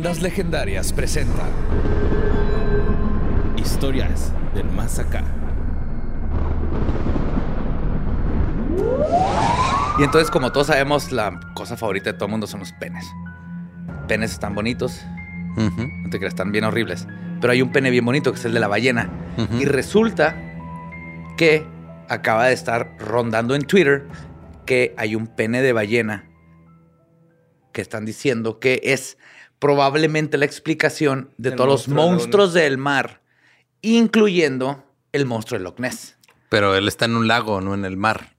Leyendas Legendarias presenta Historias del Más Acá. Y entonces, como todos sabemos, la cosa favorita de todo el mundo son los penes. Penes están bonitos. No te creas, están bien horribles. Pero hay un pene bien bonito que es el de la ballena. Y resulta que acaba de estar rondando en Twitter que hay un pene de ballena que están diciendo que es probablemente la explicación de El todos los monstruos del mar, incluyendo el monstruo de Loch Ness. Pero él está en un lago, no en el mar.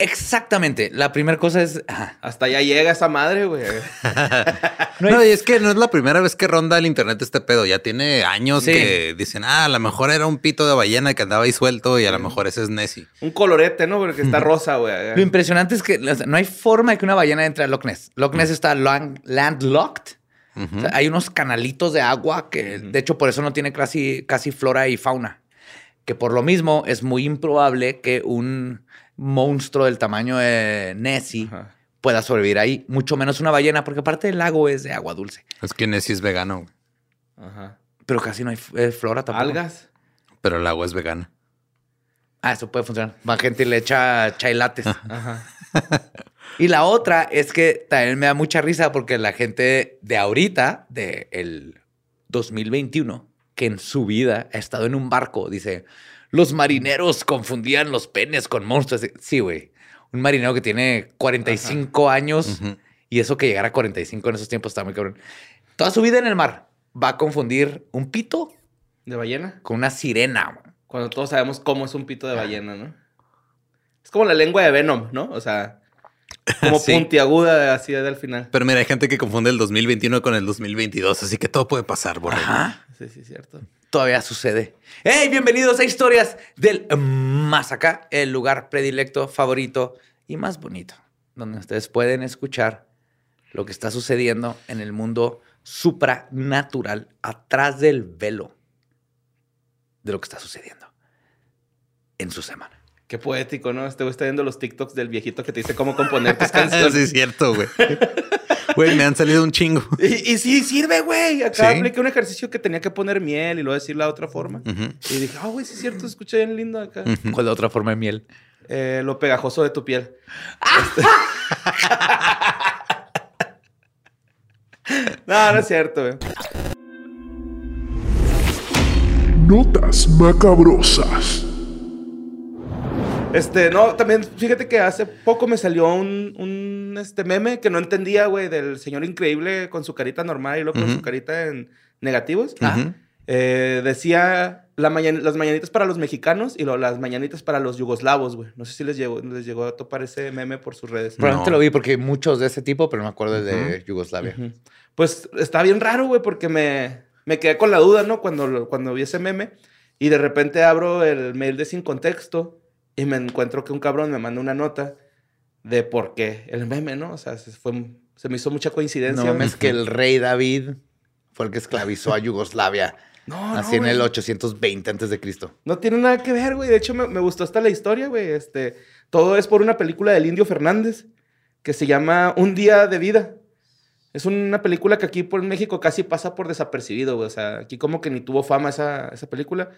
Exactamente. La primera cosa es. ajá. Hasta allá llega esa madre, güey. No y es que no es la primera vez que ronda el internet este pedo. Ya tiene años Sí. que dicen, ah, a lo mejor era un pito de ballena que andaba ahí suelto y a lo mejor ese es Nessie. Un colorete, ¿no? Porque está rosa, güey. Lo impresionante es que o sea, no hay forma de que una ballena entre a Loch Ness. Loch Ness está landlocked. O sea, hay unos canalitos de agua que, de hecho, por eso no tiene casi, casi flora y fauna. Que por lo mismo es muy improbable que un monstruo del tamaño de Nessie Ajá. pueda sobrevivir ahí. Mucho menos una ballena, porque aparte el lago es de agua dulce. Es que Nessie es vegano. Ajá. Pero casi no hay eh, flora tampoco. Algas. pero el agua es vegana. Ah, eso puede funcionar. Más gente le echa chai lattes. Ajá. Y la otra es que también me da mucha risa porque la gente de ahorita, del 2021, que en su vida ha estado en un barco, dice, los marineros confundían los penes con monstruos. Sí, güey. Un marinero que tiene 45 años y eso que llegar a 45 en esos tiempos está muy cabrón. Toda su vida en el mar va a confundir un pito ¿De ballena? con una sirena. güey. Cuando todos sabemos cómo es un pito de ballena, ¿no? Es como la lengua de Venom, ¿no? O sea, como Sí. puntiaguda así del final. Pero mira, hay gente que confunde el 2021 con el 2022, así que todo puede pasar, borrego. Ajá. Sí, sí, cierto. Todavía sucede. ¡Hey! Bienvenidos a Historias del Más Acá, el lugar predilecto, favorito y más bonito, donde ustedes pueden escuchar lo que está sucediendo en el mundo supranatural, atrás del velo de lo que está sucediendo en su semana. Qué poético, ¿no? Este güey está viendo los TikToks del viejito que te dice cómo componer tus sí, canciones. es cierto, güey. Güey, me han salido un chingo. Y, y sí, sirve, güey. Acá Sí. apliqué un ejercicio que tenía que poner miel y luego decirla de otra forma. Y dije, ah, güey, sí es cierto, se escucha bien lindo acá. ¿Cuál de otra forma de miel? Eh, lo pegajoso de tu piel. Este- no, no es cierto, güey. Notas macabrosas. Este, no, también fíjate que hace poco me salió un, un, este meme que no entendía, güey, del señor increíble con su carita normal y luego con Ujú. su carita en negativos. Ujú. Eh, decía la mañan- las mañanitas para los mexicanos y luego las mañanitas para los yugoslavos, güey. No sé si les llegó, les llegó a topar ese meme por sus redes. Probablemente No. lo vi porque hay muchos de ese tipo, pero no me acuerdo de Yugoslavia. Pues está bien raro, güey, porque me, me quedé con la duda, ¿no? Cuando, lo- cuando vi ese meme. Y de repente abro el mail de Sin Contexto y me encuentro que un cabrón me manda una nota de por qué el meme, ¿no? O sea, se, fue, se me hizo mucha coincidencia. No mames que el rey David fue el que esclavizó a Yugoslavia. No, así no, en el güey. 820 antes de Cristo. No tiene nada que ver, güey. De hecho, me, me gustó hasta la historia, güey. Este, todo es por una película del Indio Fernández que se llama Un día de vida. Es una película que aquí por México casi pasa por desapercibido, güey. O sea, aquí como que ni tuvo fama esa, esa película.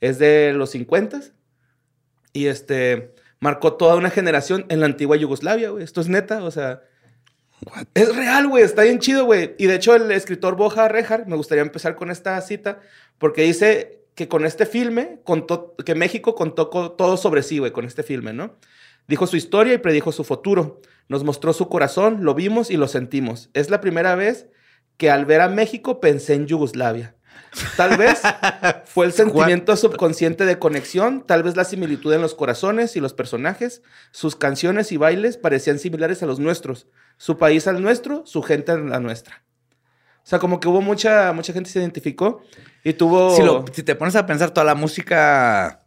Es de los 50 y este marcó toda una generación en la antigua Yugoslavia, güey. Esto es neta, o sea, What? es real, güey. Está bien chido, güey. Y de hecho, el escritor Boja Rejar, me gustaría empezar con esta cita, porque dice que con este filme, contó, que México contó co- todo sobre sí, güey, con este filme, ¿no? Dijo su historia y predijo su futuro. Nos mostró su corazón, lo vimos y lo sentimos. Es la primera vez que al ver a México pensé en Yugoslavia. Tal vez fue el sentimiento subconsciente de conexión, tal vez la similitud en los corazones y los personajes. Sus canciones y bailes parecían similares a los nuestros. Su país al nuestro, su gente a la nuestra. O sea, como que hubo mucha, mucha gente se identificó y tuvo... Si, lo- si te pones a pensar, toda la música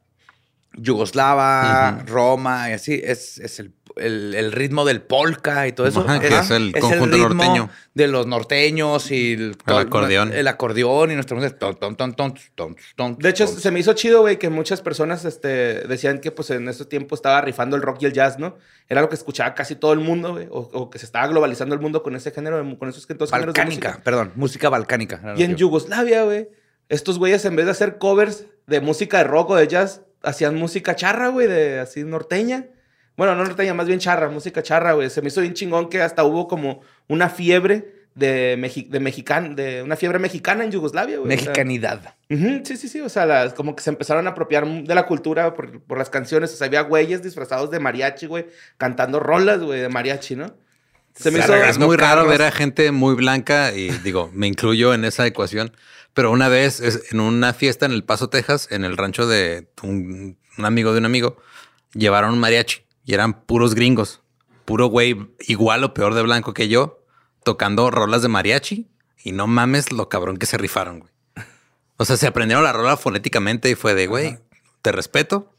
yugoslava, Roma y así, es, es el, el- el ritmo del polka y todo eso. Ajá, que es el conjunto ritmo norteño. De los norteños y el, acordeón. El acordeón y nuestra música. ton, ton, ton, ton, ton, ton, De hecho, ton. se me hizo chido, güey, que muchas personas este, decían que pues en ese tiempo estaba rifando el rock y el jazz, ¿no? Era lo que escuchaba casi todo el mundo, güey, o, o que se estaba globalizando el mundo con ese género, con esos dos géneros de balcánica, música. perdón, música balcánica. Y en Yugoslavia, güey, estos güeyes en vez de hacer covers de música de rock o de jazz, hacían música charra, güey, de así norteña. Bueno, no norteña, más bien charra, música charra, güey. Se me hizo bien chingón que hasta hubo como una fiebre de, mexi de mexican de una fiebre mexicana en Yugoslavia, güey. o sea, Mexicanidad. Sí, sí, sí. O sea, las- como que se empezaron a apropiar de la cultura por, por las canciones. O sea, había güeyes disfrazados de mariachi, güey, cantando rolas, güey, de mariachi, ¿no? Se me hizo. Es muy raro ver a gente muy blanca y digo, me incluyo en esa ecuación. Pero una vez es- en una fiesta en El Paso, Texas, en el rancho de un, un amigo de un amigo, llevaron un mariachi y eran puros gringos, puro güey igual o peor de blanco que yo, tocando rolas de mariachi y no mames lo cabrón que se rifaron, güey. O sea, se aprendieron la rola fonéticamente y fue de, güey, te respeto,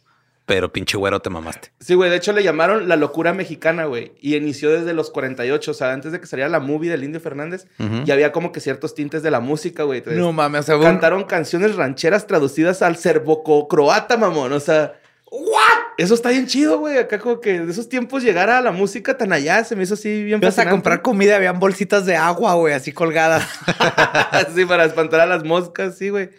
pero pinche güero te mamaste. Sí, güey. De hecho, le llamaron La Locura Mexicana, güey. Y inició desde los 48. O sea, antes de que saliera la movie del Indio Fernández, Ujú. ya había como que ciertos tintes de la música, güey. Entonces, No mames, o sea, un- Cantaron canciones rancheras traducidas al serboco-croata, mamón. O sea, ¿what? Eso está bien chido, güey. Acá como que de esos tiempos llegar a la música tan allá se me hizo así bien Ibas a comprar comida, habían bolsitas de agua, güey, así colgadas. sí, para espantar a las moscas, sí, güey.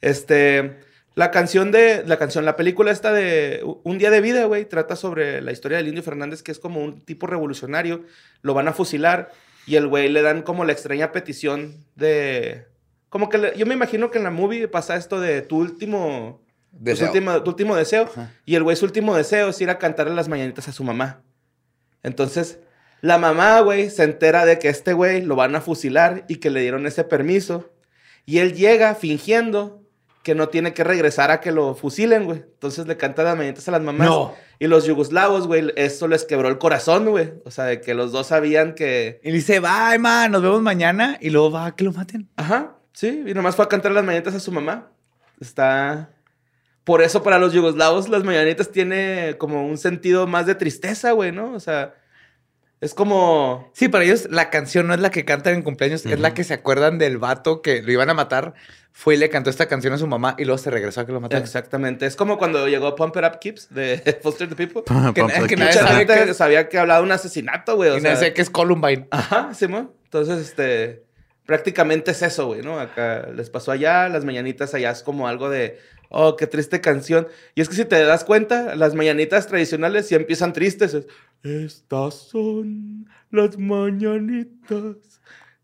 Este, la canción de, la canción, la película esta de Un día de vida, güey, trata sobre la historia del Indio Fernández, que es como un tipo revolucionario. Lo van a fusilar y el güey le dan como la extraña petición de... Como que le- yo me imagino que en la movie pasa esto de tu último... tu Deseo. último, tu último deseo. Ajá. Y el güey su último deseo es ir a cantarle las mañanitas a su mamá. Entonces, la mamá, güey, se entera de que este güey lo van a fusilar y que le dieron ese permiso. Y él llega fingiendo que no tiene que regresar a que lo fusilen, güey. Entonces le canta las mañanitas a las mamás. No. Y los yugoslavos, güey, eso les quebró el corazón, güey. O sea, de que los dos sabían que... Y dice, bye, man, nos vemos mañana. Y luego va a que lo maten. Ajá, sí. Y nomás fue a cantar las mañanitas a su mamá. Está... Por eso para los yugoslavos las mañanitas tiene como un sentido más de tristeza, güey, ¿no? O sea, es como... Sí, para ellos la canción no es la que cantan en cumpleaños, es la que se acuerdan del vato que lo iban a matar. Fue y le cantó esta canción a su mamá y luego se regresó a que lo mataran. Exactamente. Es como cuando llegó Pump It Up Kips de Foster the People. Que, que nadie gente que sabía que hablaba de un asesinato, güey. O y sea, nadie que es Columbine. Ajá, sí, ¿no? Entonces, este, prácticamente es eso, güey, ¿no? Acá les pasó allá, las mañanitas allá es como algo de, oh, qué triste canción. Y es que si te das cuenta, las mañanitas tradicionales sí empiezan tristes. es, Estas son las mañanitas.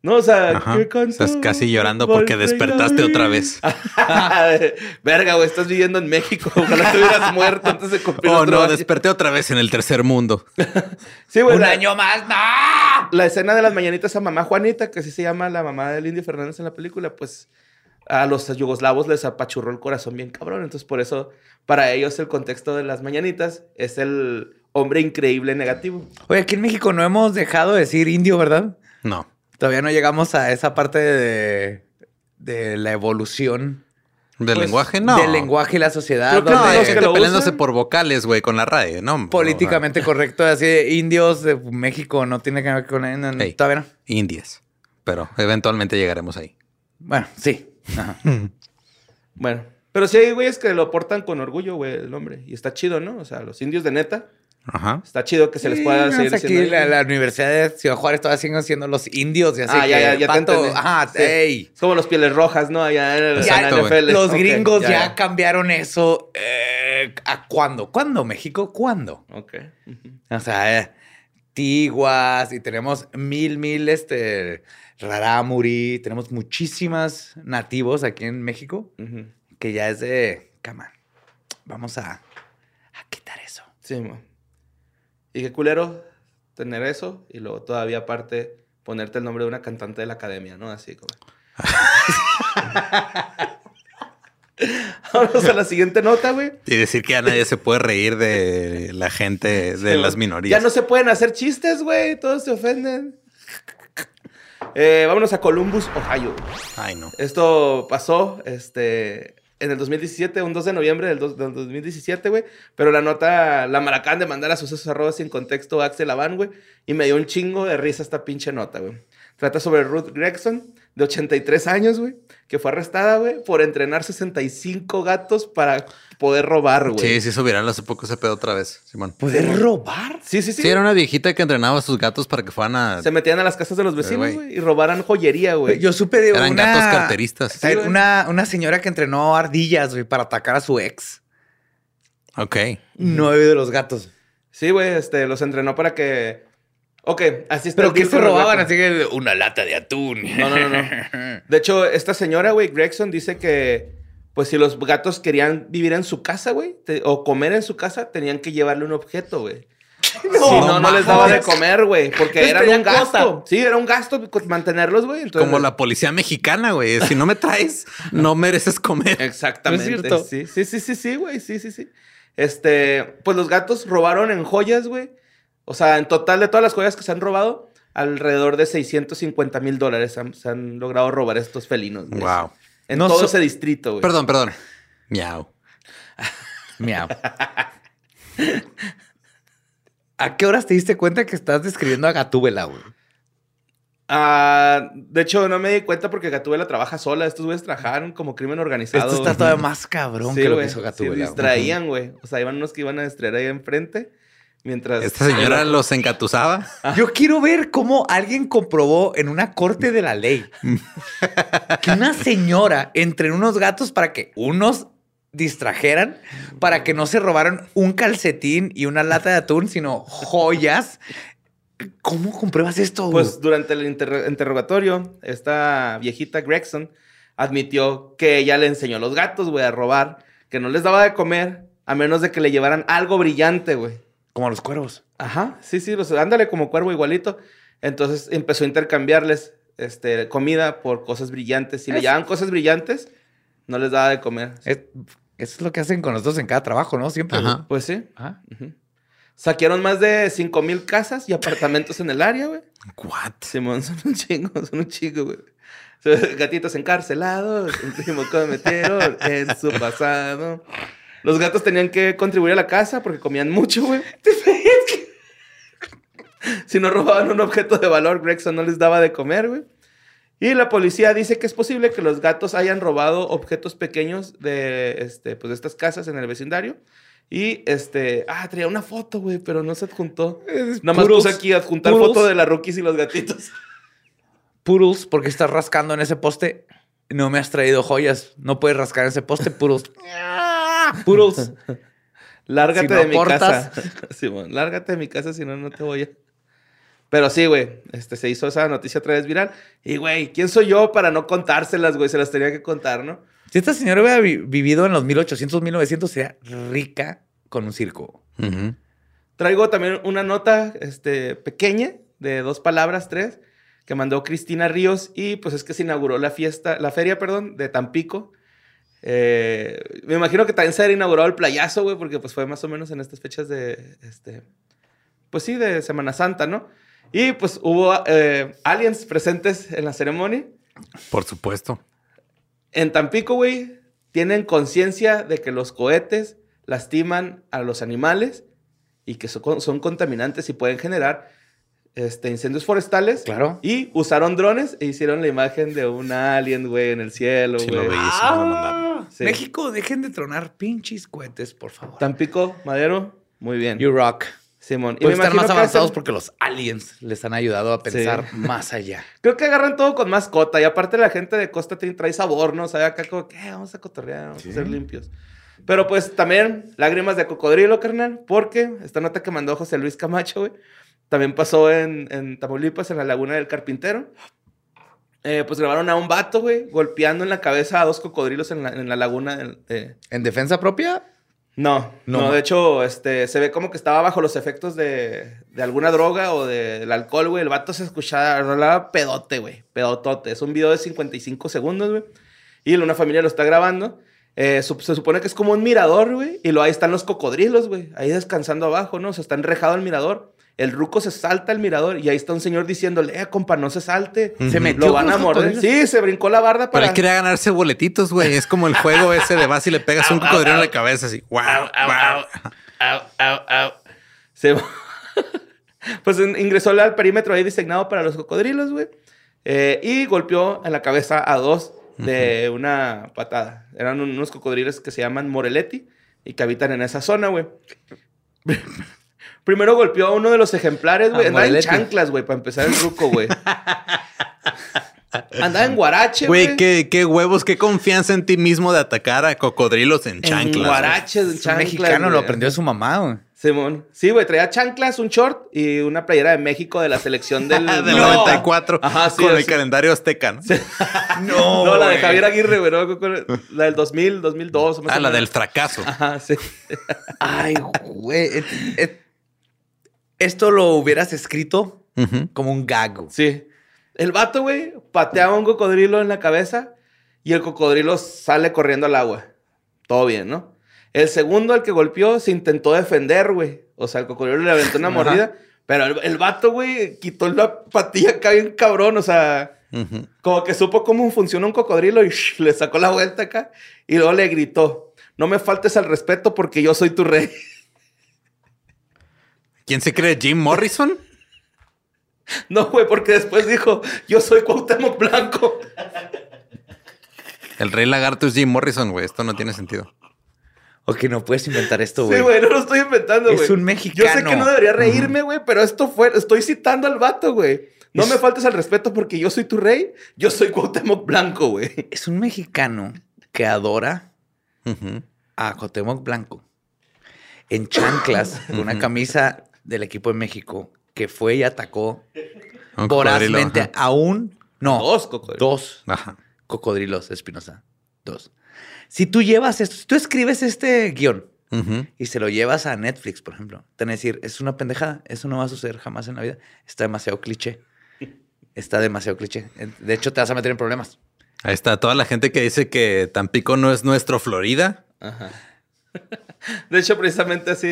No, o sea, Ajá. qué Estás canción casi llorando porque despertaste otra vez. Verga, güey, estás viviendo en México. Ojalá te hubieras muerto antes de cumplir Oh, otro no, año. desperté otra vez en el tercer mundo. Sí, güey. Un la- año más, ¡no! la escena de las mañanitas a mamá Juanita, que así se llama la mamá del Indio Fernández en la película, pues a los yugoslavos les apachurró el corazón bien cabrón. Entonces, por eso, para ellos, el contexto de las mañanitas es el hombre increíble negativo. Oye, aquí en México no hemos dejado de decir indio, ¿verdad? No. Todavía no llegamos a esa parte de, de la evolución ¿Del Pues, lenguaje? No. del lenguaje y la sociedad. Creo que No, hay gente peleándose usan- por vocales, güey, con la radio, ¿no? políticamente correcto, así de indios de México no tiene que ver con no, todavía no. Indias. Pero eventualmente llegaremos ahí. Bueno, sí. Ajá. Bueno, pero sí hay güeyes que lo portan con orgullo, güey, el nombre. Y está chido, ¿no? O sea, los indios de neta, Ajá. está chido que se les Sí, pueda no, seguir aquí diciendo la, la Universidad de Ciudad Juárez todavía siguen siendo los indios y así Ah, ya, que ya, ya ajá, Sí. ey. Es como los pieles rojas, ¿no? Allá en el. NFL. Los gringos ya, ya. cambiaron eso. eh, ¿A cuándo? ¿Cuándo, México? ¿Cuándo? Ok. O sea, eh, tiguas y tenemos mil, mil, este, rarámuri. Tenemos muchísimas nativos aquí en México que ya es de, cama, vamos a, a quitar eso. Sí. Y qué culero tener eso y luego todavía aparte ponerte el nombre de una cantante de la academia, ¿no? Así como. Vamos a la siguiente nota, güey. Y decir que ya nadie se puede reír de la gente de las minorías. Ya no se pueden hacer chistes, güey. Todos se ofenden. Eh, vámonos a Columbus, Ohio. Ay, no. Esto pasó este, en el 2017, un 2 de noviembre del, dos- del 2017, güey. Pero la nota la maracan de mandar a sucesos arroba sin contexto a Axel Avan, güey. Y me dio un chingo de risa esta pinche nota, güey. Trata sobre Ruth Gregson, de 83 años, güey. Que fue arrestada, güey, por entrenar 65 gatos para poder robar, güey. Sí, sí, subirán hace poco ese pedo otra vez, Simón. ¿Poder robar? Sí, sí, sí. Sí, era una viejita que entrenaba a sus gatos para que fueran a... Se metían a las casas de los vecinos, güey. güey, y robaran joyería, güey. Yo supe de Eran una... gatos carteristas. Sí, una, una señora que entrenó ardillas, güey, para atacar a su ex. Ok. Nueve de los gatos. Sí, güey, este, los entrenó para que. Ok, así está. ¿Pero el qué deal se robaban? Así que una lata de atún. No, no, no, no. De hecho, esta señora, güey, Gregson, dice que, pues, si los gatos querían vivir en su casa, güey, o comer en su casa, tenían que llevarle un objeto, güey. si no, no les daba de comer, güey, porque era un gasto. Sí, era un gasto mantenerlos, güey. entonces- Como la policía mexicana, güey. Si no me traes, no mereces comer. Exactamente. ¿No es cierto? Sí, sí, sí, sí, sí, güey. Sí, sí, sí. Este, pues los gatos robaron en joyas, güey. O sea, en total de todas las joyas que se han robado, alrededor de 650 mil dólares han- se han logrado robar estos felinos. güey. Wow. En No todo so- ese distrito, güey. Perdón, perdón. Miau. Miau. ¿A qué horas te diste cuenta que estás describiendo a Gatúbela, güey? Ah, de hecho, no me di cuenta porque Gatúbela trabaja sola. Estos güeyes trabajaron como crimen organizado. Esto está güey. todavía más cabrón Sí, que lo que hizo Sí, Gatúbela. güey. distraían, güey. O sea, iban unos que iban a distraer ahí enfrente. Mientras. Esta señora los engatusaba. Yo quiero ver cómo alguien comprobó en una corte de la ley que una señora entrenó unos gatos para que unos distrajeran, para que no se robaran un calcetín y una lata de atún, sino joyas. ¿Cómo compruebas esto? Pues durante el interro- interrogatorio, esta viejita Gregson admitió que ella le enseñó a los gatos, güey, a robar, que no les daba de comer a menos de que le llevaran algo brillante, güey. Como a los cuervos. Ajá, sí, sí, los, ándale como cuervo igualito. Entonces empezó a intercambiarles este, comida por cosas brillantes. Si le Es- llevaban cosas brillantes, no les daba de comer. Es- eso es lo que hacen con nosotros en cada trabajo, ¿no? Siempre. Ajá. Pues sí. Ajá. Ujú. Saquearon más de 5 mil casas y apartamentos en el área, güey. What? Simón, son un chingo, son un chingo, güey. Gatitos encarcelados, un primo cometieron en su pasado. Los gatos tenían que contribuir a la casa porque comían mucho, güey. Si no robaban un objeto de valor, Gregson no les daba de comer, güey. Y la policía dice que es posible que los gatos hayan robado objetos pequeños de, este, pues, de estas casas en el vecindario. Y, este, ah, traía una foto, güey, pero no se adjuntó. Nada más puse aquí adjuntar foto de la rookies y los gatitos. Poodles, porque estás rascando en ese poste. No me has traído joyas. No puedes rascar en ese poste, Poodles. Poodles. Lárgate Si no de mi casa. Simón, lárgate de mi casa, si no, no te voy a. Pero sí, güey. Este, se hizo esa noticia otra vez viral. Y, güey, ¿quién soy yo para no contárselas, güey? Se las tenía que contar, ¿no? Si esta señora hubiera vi- vivido en los 1800, 1900, sería rica con un circo. Traigo también una nota este, pequeña, de dos palabras, tres, que mandó Cristina Ríos. Y pues es que se inauguró la fiesta, la feria, perdón, de Tampico. Eh, me imagino que también se ha inaugurado el playazo, güey, porque pues fue más o menos en estas fechas de, este, pues sí, de Semana Santa, ¿no? Y pues hubo eh, aliens presentes en la ceremonia. Por supuesto. En Tampico, güey, tienen conciencia de que los cohetes lastiman a los animales y que son, son contaminantes y pueden generar este, incendios forestales. Claro. Y usaron drones e hicieron la imagen de un alien, güey, en el cielo, Sí, güey. lo vi, sí Sí. México, dejen de tronar pinches cohetes, por favor. Tampico, Madero, muy bien. You rock. Simón. Y Pues me están imagino más avanzados hacen- porque los aliens les han ayudado a pensar Sí. más allá. Creo que agarran todo con mascota. Y aparte la gente de Costa trae sabor, ¿no? O sea, acá como que "Eh, vamos a cotorrear, vamos a ser limpios. Pero pues también lágrimas de cocodrilo, carnal. Porque esta nota que mandó José Luis Camacho, güey, también pasó en, en Tamaulipas, en la Laguna del Carpintero. Eh, pues grabaron a un vato, güey, golpeando en la cabeza a dos cocodrilos en la, en la laguna. del- ¿En defensa propia? No, No. no, de hecho, este, se ve como que estaba bajo los efectos de, de alguna droga o de- del alcohol, güey. El vato se escuchaba, rolaba pedote, güey. Pedotote. Es un video de 55 segundos, güey. Y una familia lo está grabando. Eh, su- se supone que es como un mirador, güey. Y luego ahí están los cocodrilos, güey. Ahí descansando abajo, ¿no? O sea, está enrejado el mirador. El ruco se salta al mirador y ahí está un señor diciéndole, eh, compa, no se salte. Se metió Lo van a morder. Sí, se brincó la barda Pero para... él quería ganarse boletitos, güey. Es como el juego ese de vas y le pegas un cocodrilo en la cabeza así. Wow, wow. Au. Se- pues in- ingresó al perímetro ahí designado para los cocodrilos, güey. Eh, y golpeó en la cabeza a dos de una patada. Eran un- unos cocodrilos que se llaman Moreletti y que habitan en esa zona, güey. Primero golpeó a uno de los ejemplares, güey. Andaba en chanclas, güey, para empezar el ruco, güey. Andaba en guarache, Güey, güey. qué, qué huevos, qué confianza en ti mismo de atacar a cocodrilos en En chanclas. güey. guaraches, en Es un chanclas. mexicano lo aprendió de su mamá, güey. Simón. Sí, güey, traía chanclas, un short y una playera de México de la selección del, Del No. 94 Ajá, sí, con el calendario azteca, ¿no? No, No, la de. Javier Aguirre, güey, La del 2000, 2002. más Ah, la del fracaso. Ajá, sí. Ay, güey. Esto lo hubieras escrito como un gago. Sí. El vato, güey, pateaba a un cocodrilo en la cabeza y el cocodrilo sale corriendo al agua. Todo bien, ¿no? El segundo, el que golpeó, se intentó defender, güey. O sea, el cocodrilo le aventó una Ajá. mordida. Pero el, el vato, güey, quitó la patilla acá bien cabrón. O sea, como que supo cómo funciona un cocodrilo y sh, le sacó la vuelta acá. Y luego le gritó, no me faltes al respeto porque yo soy tu rey. ¿Quién se cree? ¿Jim Morrison? No, güey, porque después dijo, yo soy Cuauhtémoc Blanco. El rey lagarto es Jim Morrison, güey. Esto no tiene sentido. Ok, no puedes inventar esto, Sí, güey. güey, no lo estoy inventando, Es güey. un Yo sé mexicano. que no debería reírme, güey, pero esto fue, estoy citando al vato, güey. No me faltes al respeto porque yo soy tu rey, yo soy Cuauhtémoc Blanco, güey. Es un mexicano que adora a Cotemoc Blanco en chanclas con una camisa del equipo de México que fue y atacó Un vorazmente ajá. a un no Dos cocodrilos. dos Ajá. cocodrilos Espinosa dos si tú llevas esto si tú escribes este guion Ujú. y se lo llevas a Netflix por ejemplo te van a decir es una pendejada eso no va a suceder jamás en la vida está demasiado cliché está demasiado cliché de hecho te vas a meter en problemas Ahí está toda la gente que dice que Tampico no es nuestro Florida. Ajá. De hecho, precisamente así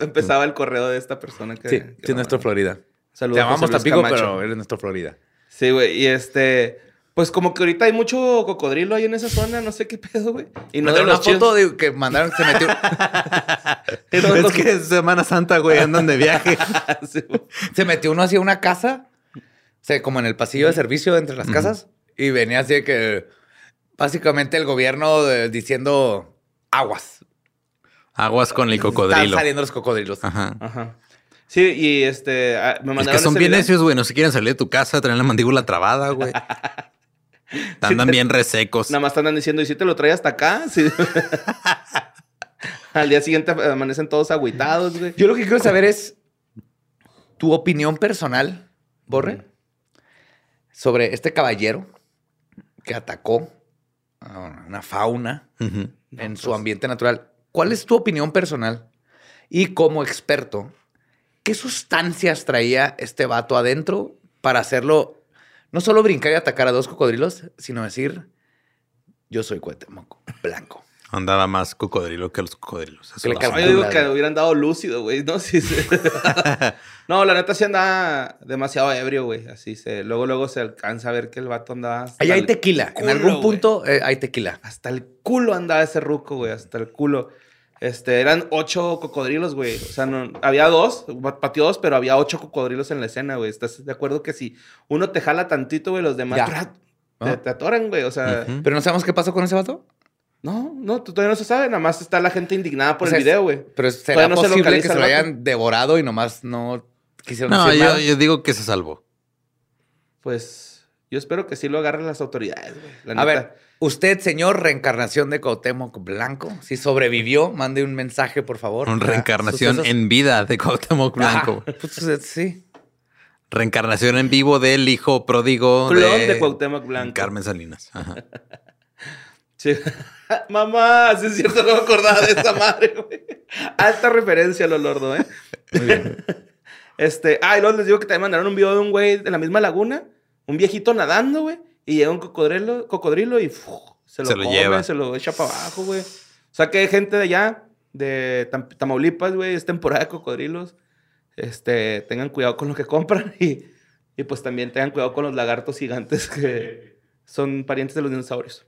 empezaba el correo de esta persona que... sí que sí nuestro Florida Saludos te a llamamos José Luis Tampico pero eres nuestro Florida Sí, güey, y este... Pues como que ahorita hay mucho cocodrilo ahí en esa zona, no sé qué pedo, güey. Y no de una foto de que mandaron, se metió. Es los- que es Semana Santa, güey, andan de viaje. Sí, se metió uno hacia una casa, o sea, como en el pasillo de servicio entre las casas, y venía así de que básicamente el gobierno diciendo aguas. Aguas con el Están cocodrilo. saliendo los cocodrilos. Ajá. Ajá. Sí, y este... ah, Es que son bien video. necios, güey. No se quieren salir de tu casa, traen la mandíbula trabada, güey. Andan bien resecos. Nada más te andan diciendo, ¿y si te lo trae hasta acá? Sí. Al día siguiente amanecen todos agüitados, güey. Yo lo que quiero saber es tu opinión personal, Borre, sobre este caballero que atacó a una fauna en su ambiente natural. ¿Cuál es tu opinión personal? Y como experto, ¿qué sustancias traía este vato adentro para hacerlo no solo brincar y atacar a dos cocodrilos, sino decir, yo soy Cuauhtémoc blanco? Andaba más cocodrilo que los cocodrilos. Eso Que le lo. Yo digo que hubieran dado lúcido, güey, ¿no? Sí, sí. no, la neta sí andaba demasiado ebrio, güey. Así se... Luego, luego se alcanza a ver que el vato andaba... hasta Ahí hay tequila. en algún punto eh, hay tequila. Hasta el culo andaba ese ruco, güey. Hasta el culo. Este, eran ocho cocodrilos, güey. O sea, no, había dos, pateó dos, pero había ocho cocodrilos en la escena, güey. ¿Estás de acuerdo que si uno te jala tantito, güey, los demás. Ah. te, te atoran, güey? O sea. Pero no sabemos qué pasó con ese vato. no, no, todavía no se sabe. Nada más está la gente indignada por O sea, el video, güey. Pero será Todavía no se posible que localiza se lo hayan devorado y nomás no quisieron No, decir yo, nada. yo digo que se salvó. Pues yo espero que sí lo agarren las autoridades, güey. La A neta. ver, usted, señor reencarnación de Cuauhtémoc Blanco, si sobrevivió, mande un mensaje, por favor. Una reencarnación sucesos- en vida de Cuauhtémoc Blanco. Ajá, pues, sí. Reencarnación en vivo del hijo pródigo Clon de, de Cuauhtémoc Blanco. Carmen Salinas. Ajá. Sí. Mamá, sí es cierto, no me acordaba de esa madre, güey. Alta referencia a lo lordo, ¿eh? Muy bien. Este, ah, y luego les digo que también mandaron un video de un güey de la misma laguna, un viejito nadando, güey, y llega un cocodrilo, cocodrilo y se lo, Se lo come, lleva. se lo echa para abajo, güey. O sea, que hay gente de allá, de Tam- Tamaulipas, güey, es temporada de cocodrilos. Este, tengan cuidado con lo que compran y, y pues también tengan cuidado con los lagartos gigantes que son parientes de los dinosaurios.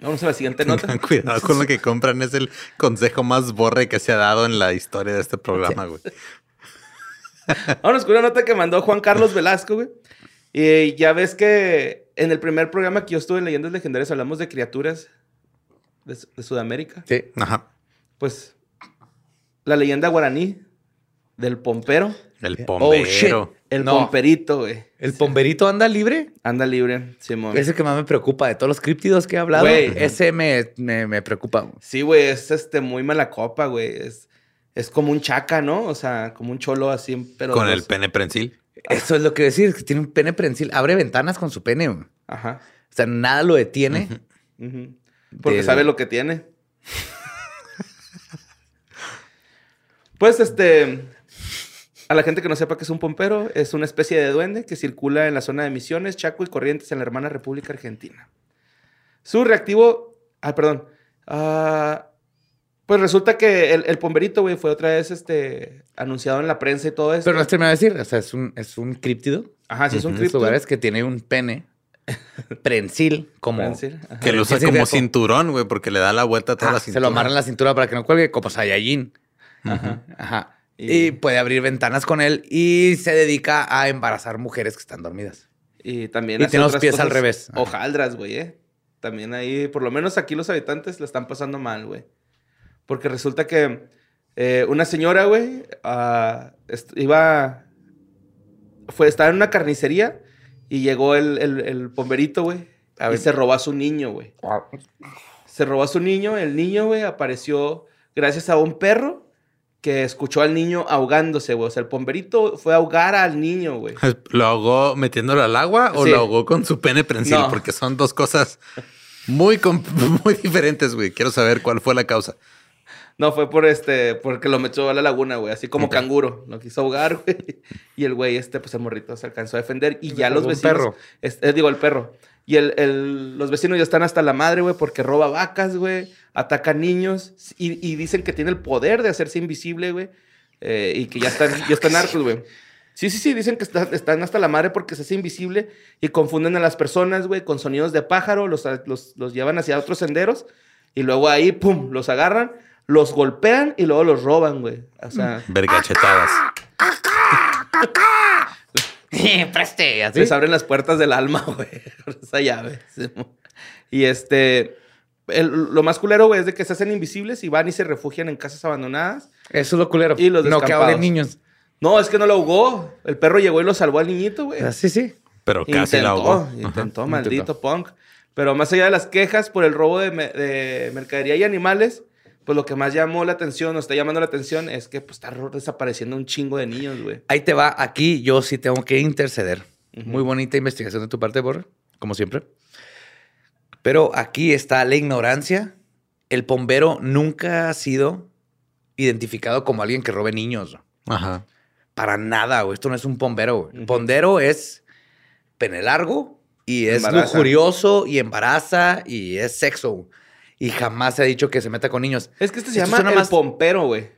Vamos a la siguiente nota. Tengan cuidado con lo que compran. Es el consejo más borre que se ha dado en la historia de este programa, güey. Vámonos con una nota que mandó Juan Carlos Velasco, güey. Y ya ves que en el primer programa que yo estuve en Leyendas Legendarias hablamos de criaturas de, Su- de Sudamérica. Sí. Ajá. Pues la leyenda guaraní del pompero. El Oh, shit. pombero. El No. pomperito, güey. ¿El pomberito anda libre? Anda libre, Simón. Es el que más me preocupa de todos los críptidos que he hablado. Güey. Ese me, me, me preocupa. güey. Sí, güey, es este muy mala copa, güey. Es, es como un chaca, ¿no? O sea, como un cholo así, pero. Con el pene prensil. Eso es lo que decir, que tiene un pene prensil. Abre ventanas con su pene. güey. Ajá. O sea, nada lo detiene. Porque Del- sabe lo que tiene. pues este. A la gente que no sepa que es un pompero, es una especie de duende que circula en la zona de Misiones, Chaco y Corrientes en la hermana República Argentina. Su reactivo. Ah, perdón. Ah, pues resulta que el, el pomberito, güey, fue otra vez este, anunciado en la prensa y todo eso. Pero no es terminado de decir. O sea, es un, es un críptido. Ajá, sí, es un cripto. lugares que tiene un pene prensil como... Prensil. Que lo usa Sí, sí, como de- cinturón, güey, porque le da la vuelta a toda Ah, la se cintura. lo amarra en la cintura para que no cuelgue, como Saiyajin. Ajá. Ajá. Y- Y... puede abrir ventanas con él y se dedica a embarazar mujeres que están dormidas. Y también Y hace tiene los pies al revés. Ajá. Hojaldras, güey, ¿eh? También ahí, por lo menos aquí los habitantes la están pasando mal, güey. Porque resulta que eh, una señora, güey, est- iba... Fue, estaba en una carnicería y llegó el, el, el pomberito, güey. A Y ver. se robó a su niño, güey. Se robó a su niño. El niño, güey, apareció gracias a un perro que escuchó al niño ahogándose, güey. O sea, el pomberito fue a ahogar al niño, güey. ¿Lo ahogó metiéndolo al agua o Sí. lo ahogó con su pene prensil? No. Porque son dos cosas muy, muy diferentes, güey. Quiero saber cuál fue la causa. No, fue por este, porque lo metió a la laguna, güey, así como Ok. canguro. Lo quiso ahogar, güey. Y el güey, este, pues el morrito se alcanzó a defender. Y ya los vecinos. perro. este, digo, el perro. Y el, el- los vecinos ya están hasta la madre, güey, porque roba vacas, güey. Ataca niños. Y, y dicen que tiene el poder de hacerse invisible, güey. eh, y que ya están, ya están hartos, güey. Sí, sí, sí, dicen que está- están hasta la madre porque se hace invisible y confunden a las personas, güey, con sonidos de pájaro, los, los, los llevan hacia otros senderos y luego ahí, pum, los agarran, los golpean y luego los roban, güey. O sea, Vergachetadas. Preste, así. les abren las puertas del alma, güey, con esa llave. Y este, el- lo más culero, güey, es de que se hacen invisibles y van y se refugian en casas abandonadas. Eso es lo culero. Y los no que hablen niños. No, es que no lo ahogó. El perro llegó y lo salvó al niñito, güey. Ah, Sí, sí. Pero casi la Intentó, ahogó. intentó, Ajá. maldito Intentó. punk. Pero más allá de las quejas por el robo de, me- de mercadería y animales, pues lo que más llamó la atención, o está llamando la atención, es que pues está desapareciendo un chingo de niños, güey. Ahí te va. Aquí yo sí tengo que interceder. Muy bonita investigación de tu parte, Borre, como siempre. Pero aquí está la ignorancia. El pombero nunca ha sido identificado como alguien que robe niños. Ajá. Para nada, güey. Esto no es un pombero, güey. Pombero es pene largo y es Embaraza. lujurioso y embaraza y es sexo. Y jamás se ha dicho que se meta con niños. Es que este se Esto llama el más- pompero, güey.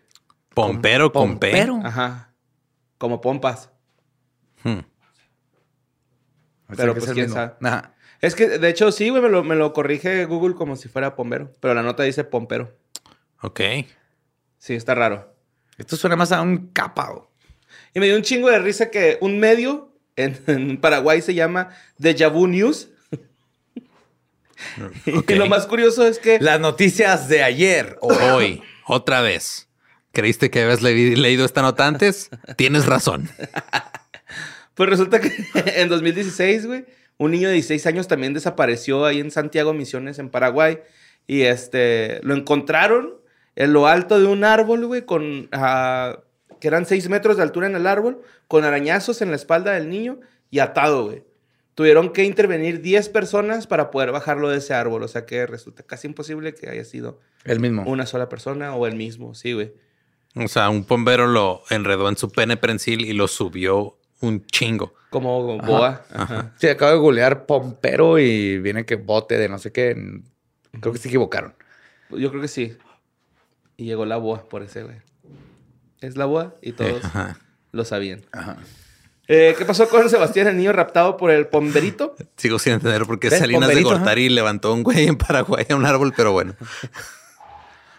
Pompero. Pompero. Ajá. Como pompas. Hmm. Pero, que pues, quién sabe. Ajá. Es que, de hecho, sí, güey, me lo, me lo corrige Google como si fuera pombero. Pero la nota dice pompero. Ok. Sí, está raro. Esto suena más a un capa. güey. Y me dio un chingo de risa que un medio en, en Paraguay se llama Deja Vu News. Y lo más curioso es que... Las noticias de ayer. o Hoy, otra vez. ¿Creíste que habías le- leído esta nota antes? Tienes razón. Pues resulta que en 2016, güey, un niño de 16 años también desapareció ahí en Santiago Misiones, en Paraguay. Y este, lo encontraron en lo alto de un árbol, güey, con, ah, que eran 6 metros de altura en el árbol, con arañazos en la espalda del niño y atado, güey. Tuvieron que intervenir 10 personas para poder bajarlo de ese árbol. O sea que resulta casi imposible que haya sido El mismo. una sola persona o el mismo, sí, güey. O sea, un bombero lo enredó en su pene prensil y lo subió un chingo. Como boa. Ajá. Sí, acabo de googlear pompero y viene que bote de no sé qué. Creo que se equivocaron. Yo creo que sí. Y llegó la boa por ese, güey. Es la boa y todos Ajá. lo sabían. Eh, ¿Qué pasó con Sebastián, el niño raptado por el pomberito? Sigo sin entender por qué ¿Ves? Salinas de Pomperito, ajá. Gortari levantó a un güey en Paraguay a un árbol, pero bueno.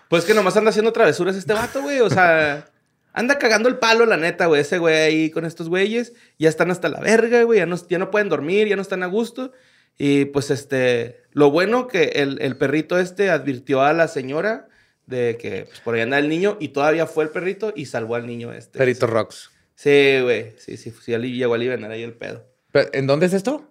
Pues que nomás anda haciendo travesuras este vato, güey. O sea, anda cagando el palo, la neta, güey. Ese güey ahí con estos güeyes. Ya están hasta la verga, güey. Ya no, ya no pueden dormir, ya no están a gusto. Y pues este, lo bueno que el, el perrito este advirtió a la señora de que pues, por ahí anda el niño y todavía fue el perrito y salvó al niño este. Perito Rocks. Sí, güey. Sí, sí, sí, llegó a aliviar ahí el pedo. Pero, ¿En dónde es esto?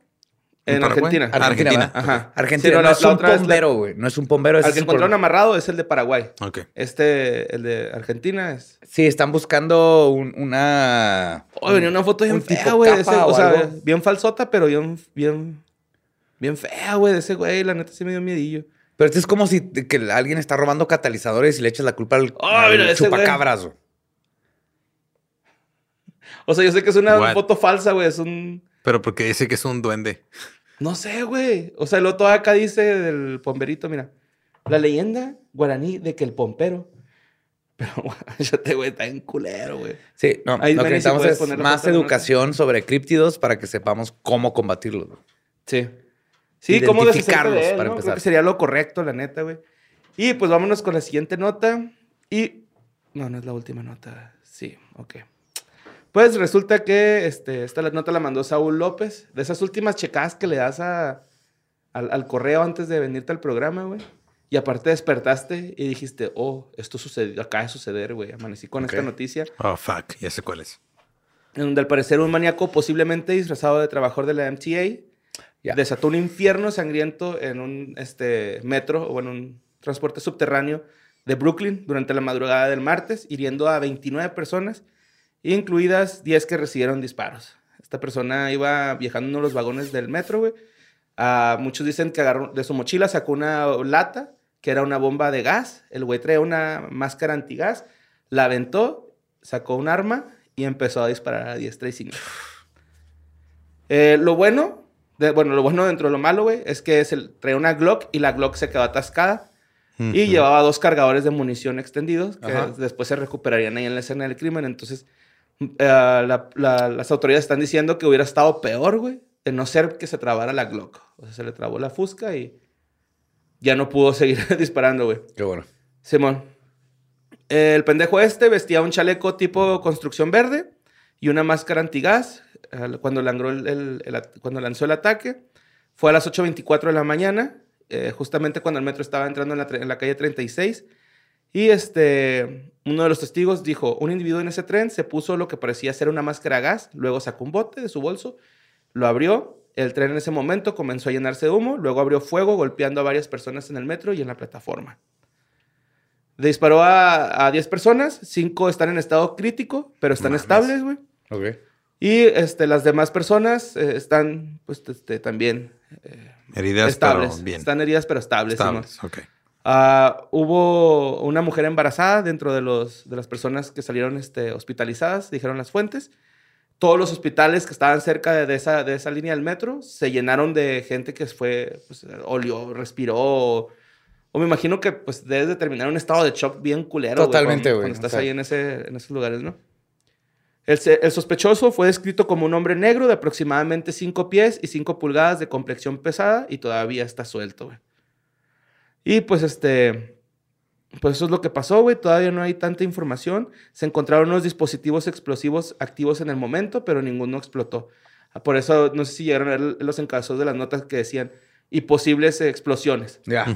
En? Argentina. Argentina. ¿verdad? Ajá. Argentina. Sí, no, no, la- es la un otra es la- bombero, güey. No es un bombero. Al que el encontraron amarrado es el de Paraguay. Ok. Este, el de Argentina es. Sí, están buscando un- una... Oh, venía una foto bien un fea, güey. O o sea, bien falsota, pero bien, bien, bien fea, güey, de ese güey. La neta sí me dio miedillo. Pero esto es como si que alguien está robando catalizadores y le echas la culpa al, Ah, al mira, ese güey. chupacabras. güey. O sea, yo sé que es una What? foto falsa, güey. Es un. Pero porque dice que es un duende. No sé, güey. O sea, lo todo acá dice del pomperito, mira. La leyenda guaraní de que el pompero. Pero, guáchate, güey, está en culero, güey. Sí, no. Ahí, lo que si necesitamos es más educación sobre críptidos para que sepamos cómo combatirlos. güey. Sí. Sí, cómo de él, para ¿no? empezar. Creo que sería lo correcto, la neta, güey. Y pues vámonos con la siguiente nota. Y. No, no es la última nota. Sí, ok. Pues resulta que este, esta nota la mandó Saúl López. De esas últimas checadas que le das a, al, al correo antes de venirte al programa, güey. Y aparte despertaste y dijiste, oh, esto sucedió, acaba de suceder, güey. Amanecí con esta noticia. Oh, fuck. Ya sé cuál es. En donde al parecer un maníaco posiblemente disfrazado de trabajador de la MTA Ya. desató un infierno sangriento en un este, metro o en un transporte subterráneo de Brooklyn durante la madrugada del martes, hiriendo a 29 personas, incluidas 10 que recibieron disparos. Esta persona iba viajando en uno de los vagones del metro, güey. Ah, muchos dicen que agarró de su mochila, sacó una lata, que era una bomba de gas. El güey traía una máscara antigas, la aventó, sacó un arma y empezó a disparar a diestra y siniestra. Eh, lo bueno, de- bueno, lo bueno dentro de lo malo, güey, es que se traía una Glock y la Glock se quedó atascada. Y llevaba dos cargadores de munición extendidos que Ajá. después se recuperarían ahí en la escena del crimen. Entonces, eh, la- la- las autoridades están diciendo que hubiera estado peor, güey, de no ser que se trabara la Glock. O sea, se le trabó la fusca y ya no pudo seguir disparando, güey. Qué bueno. Simón. El pendejo este vestía un chaleco tipo construcción verde y una máscara antigás cuando, lanzó el, el- el cuando lanzó el ataque. Fue a las 8.24 de la mañana, eh, justamente cuando el metro estaba entrando en la, en la calle 36. Y este, uno de los testigos dijo, un individuo en ese tren se puso lo que parecía ser una máscara a gas, luego sacó un bote de su bolso, lo abrió, el tren en ese momento comenzó a llenarse de humo, luego abrió fuego golpeando a varias personas en el metro y en la plataforma. Disparó a, a 10 personas, 5 están en estado crítico, pero están Mames. estables, güey. Ok. Y este, las demás personas eh, están, pues, este, también Heridas, estables. pero bien. Están heridas, pero estables. Simón. Estables, ok. Ah, hubo una mujer embarazada dentro de, los, de las personas que salieron este, hospitalizadas, dijeron las fuentes. Todos los hospitales que estaban cerca de, de esa, de esa línea del metro se llenaron de gente que fue, pues, olió, respiró. O, o me imagino que pues debes de terminar un estado de shock bien culero. Totalmente, güey, Cuando estás o sea. ahí en, ese, en esos lugares, ¿no? El, el sospechoso fue descrito como un hombre negro de aproximadamente 5 pies y 5 pulgadas de complexión pesada y todavía está suelto, güey. Y pues este, pues eso es lo que pasó, güey. Todavía no hay tanta información. Se encontraron unos dispositivos explosivos activos en el momento, pero ninguno explotó. Ah, Por eso no sé si llegaron a ver los encabezos de las notas que decían y posibles explosiones. Ya.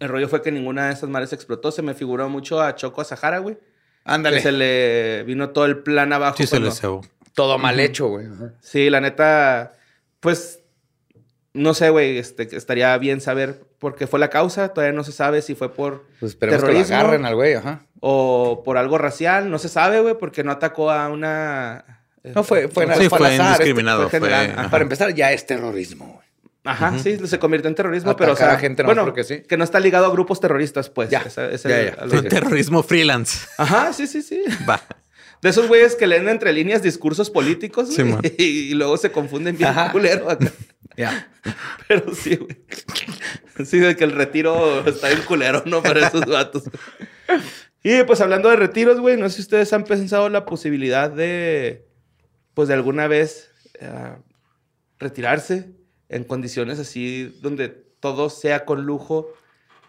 El rollo fue que ninguna de esas madres explotó. Se me figuró mucho a Choco Sahara, güey. Ándale. Que se le vino todo el plan abajo. Sí, se les cebó. Todo mal hecho, güey. Ajá. Sí, la neta, pues, no sé, güey, este, que estaría bien saber por qué fue la causa. Todavía no se sabe si fue por Pues esperemos que lo Terrorismo. agarren al güey, ajá. o por algo racial. No se sabe, güey, porque no atacó a una... No, fue- fue- Sí, fue este, indiscriminado. fue general. Para empezar, ya es terrorismo, güey. Ajá, sí, se convirtió en terrorismo, pero o sea, a gente bueno, porque sí. que no está ligado a grupos terroristas, pues. Ya, Esa- esa ya, es ya. terrorismo freelance. Ajá, sí, sí, sí. Va. De esos güeyes que leen entre líneas discursos políticos Sí, y, luego se confunden bien Ajá. culero acá. Ya. Pero sí, güey. Sí, de que el retiro está bien culero, ¿no? Para esos vatos. Y pues hablando de retiros, güey, no sé si ustedes han pensado la posibilidad de, pues de alguna vez eh, retirarse en condiciones así donde todo sea con lujo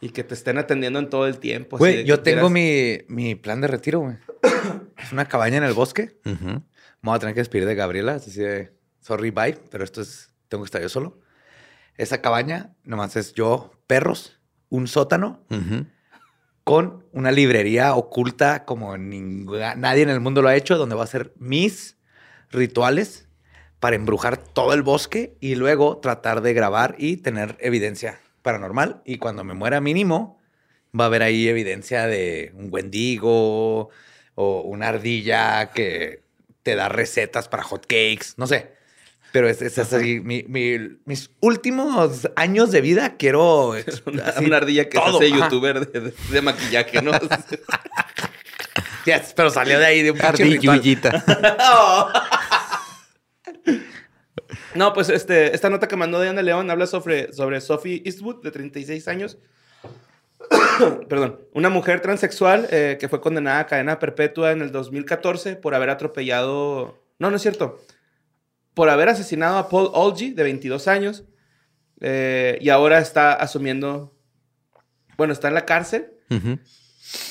y que te estén atendiendo en todo el tiempo. Güey, yo tengo mi, mi plan de retiro, güey. Es una cabaña en el bosque. Ujú. Me voy a tener que despedir de Gabriela. Así de, sorry, bye. Pero esto es, tengo que estar yo solo. Esa cabaña nomás es yo, perros, un sótano con una librería oculta como ninguna- nadie en el mundo lo ha hecho, donde voy a hacer mis rituales para embrujar todo el bosque y luego tratar de grabar y tener evidencia paranormal. Y cuando me muera mínimo, va a haber ahí evidencia de un wendigo o una ardilla que te da recetas para hot cakes, no sé. Pero es, es así, mi- mi- mis últimos años de vida quiero... Una, así, una ardilla que todo, se hace ajá. youtuber de, de- de maquillaje, ¿no? Yes, pero salió de ahí de un ritual. Ardillullita. No, pues este, esta nota que mandó Diana León habla sobre, sobre Sophie Eastwood, de 36 años. Perdón. Una mujer transexual eh, que fue condenada a cadena perpetua en el 2014 por haber atropellado. No, no es cierto. Por haber asesinado a Paul Olgy, de 22 años. eh, y ahora está asumiendo. Bueno, está en la cárcel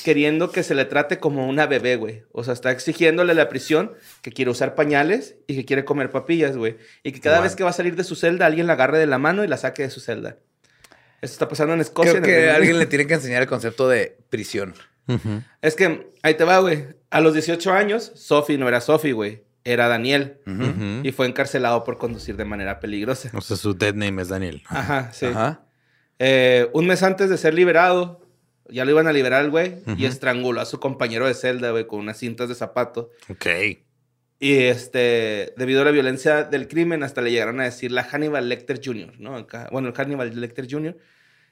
queriendo que se le trate como una bebé, güey. O sea, está exigiéndole a la prisión que quiere usar pañales y que quiere comer papillas, güey. Y que cada Wow. vez que va a salir de su celda, alguien la agarre de la mano y la saque de su celda. Eso está pasando en Escocia. Creo en que alguien le tiene que enseñar el concepto de prisión. Es que, ahí te va, güey. A los 18 años, Sophie no era Sophie, güey. Era Daniel. Y fue encarcelado por conducir de manera peligrosa. O sea, su dead name es Daniel. Ajá, sí. Ajá. Eh, un mes antes de ser liberado, ya lo iban a liberar al güey y estranguló a su compañero de celda, güey, con unas cintas de zapato. Ok. Y este, debido a la violencia del crimen, hasta le llegaron a decir la Hannibal Lecter Jr., ¿no? Bueno, el Hannibal Lecter Jr.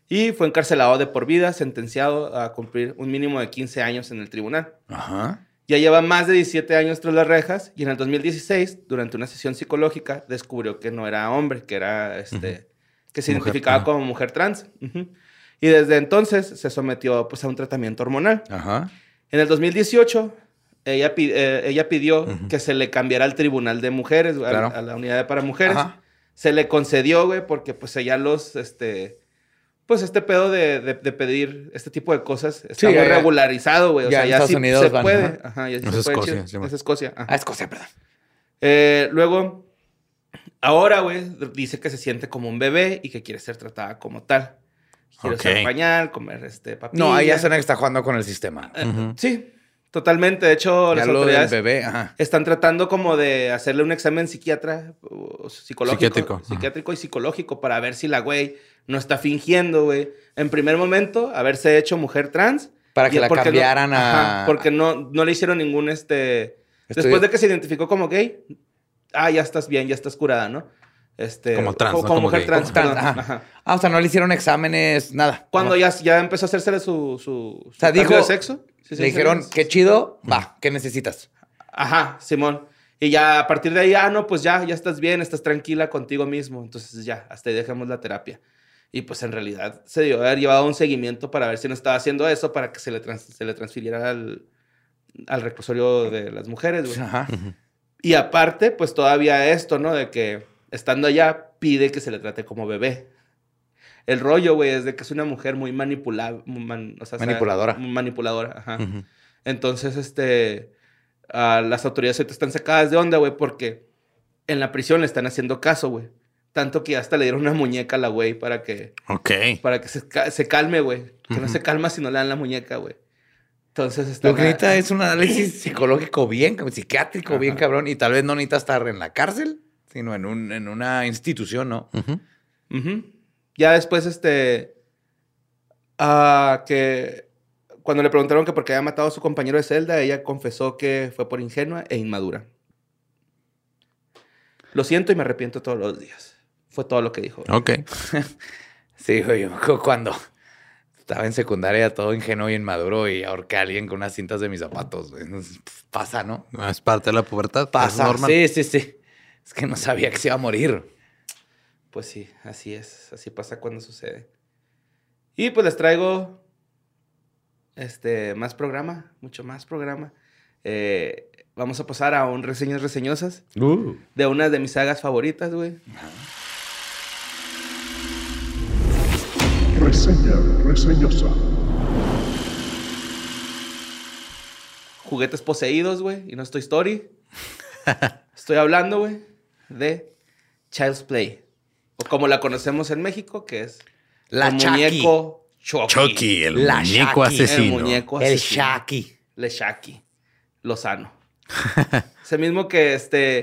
Y fue encarcelado de por vida, sentenciado a cumplir un mínimo de 15 años en el tribunal. Ajá. Ya lleva más de 17 años tras las rejas y en el 2016, durante una sesión psicológica, descubrió que no era hombre, que era este, que se Mujer, identificaba como mujer trans. Y desde entonces se sometió pues, a un tratamiento hormonal. Ajá. En el 2018, ella, eh, ella pidió que se le cambiara al tribunal de mujeres, a- a, la unidad para mujeres. Ajá. Se le concedió, güey, porque pues ella los, este, pues este pedo de, de- de pedir este tipo de cosas está Sí, muy ya- regularizado, güey. O ya sea, ya sí Unidos se van, puede. ajá. Ajá, ya sí Es se puede Escocia, sí, es Escocia. ajá. Ah, Escocia, perdón. Eh, luego, ahora, güey, dice que se siente como un bebé y que quiere ser tratada como tal. Quiere Ok. usar pañal, comer este papilla. No, ahí ya suena que está jugando con el sistema. Eh. Sí, totalmente. De hecho, Ya las lo del autoridades bebé, ajá. están tratando como de hacerle un examen psiquiatra, o psicológico, Psiquiátrico, ajá. psiquiátrico y psicológico para ver si la güey no está fingiendo, güey. En primer momento, haberse hecho mujer trans. Para que la no- cambiaran a- Ajá, porque no, no le hicieron ningún, este... Estoy- Después de que se identificó como gay, ah, ya estás bien, ya estás curada, ¿no? Este, Como trans, Como, no como como mujer gay. trans, Como trans, ajá. ajá. Ah, o sea, no le hicieron exámenes, nada. Cuando ya, ya empezó a hacérsele su, su, su sea, cambio dijo- de sexo. Sí, sí, Le dijeron, sí. qué chido, va, ¿qué necesitas? Ajá, Simón. Y ya a partir de ahí, ah, no, pues ya, ya estás bien, estás tranquila contigo mismo. Entonces ya, hasta ahí dejamos la terapia. Y pues en realidad se dio haber llevado un seguimiento para ver si no estaba haciendo eso para que se le, trans- se le transfiriera al, al reclusorio de las mujeres, güey. Ajá. Y aparte, pues todavía esto, ¿no? De que estando allá pide que se le trate como bebé. El rollo, güey, es de que es una mujer muy manipulable. o sea, Manipuladora. manipuladora, ajá. Entonces, este, ah, las autoridades ahorita están sacadas de onda, güey, porque en la prisión le están haciendo caso, güey. Tanto que hasta le dieron una muñeca a la güey para que, Ok. para que se, se calme, güey. Que no se calma si no le dan la muñeca, güey. Entonces, está Lo que necesita es un análisis psicológico bien, psiquiátrico bien, cabrón. Y tal vez no necesita estar en la cárcel, sino en, un, en una institución, ¿no? Ujú. Ujú. Ya después, este. ah, que cuando le preguntaron que por qué había matado a su compañero de celda, ella confesó que fue por ingenua e inmadura. Lo siento y me arrepiento todos los días. Fue todo lo que dijo. Ok. Sí, güey, yo cuando estaba en secundaria todo ingenuo y inmaduro y ahorqué a alguien con unas cintas de mis zapatos, Pasa, ¿no? Es parte de la pubertad. Es Pasa. normal. Sí, sí, sí. Es que no sabía que se iba a morir. Pues sí, así es. Así pasa cuando sucede. Y pues les traigo este más programa, mucho más programa. Eh, vamos a pasar a un reseñas reseñosas de una de mis sagas favoritas, güey. Reseña reseñosa. Juguetes poseídos, güey, y no estoy story. estoy hablando, güey, de Child's Play. O como la conocemos en México, que es La el Chucky. muñeco Chucky. Chucky, el La muñeco Shaki. El asesino. muñeco El asesino. Shaki. Le Shaki. Lozano. Ese mismo que este.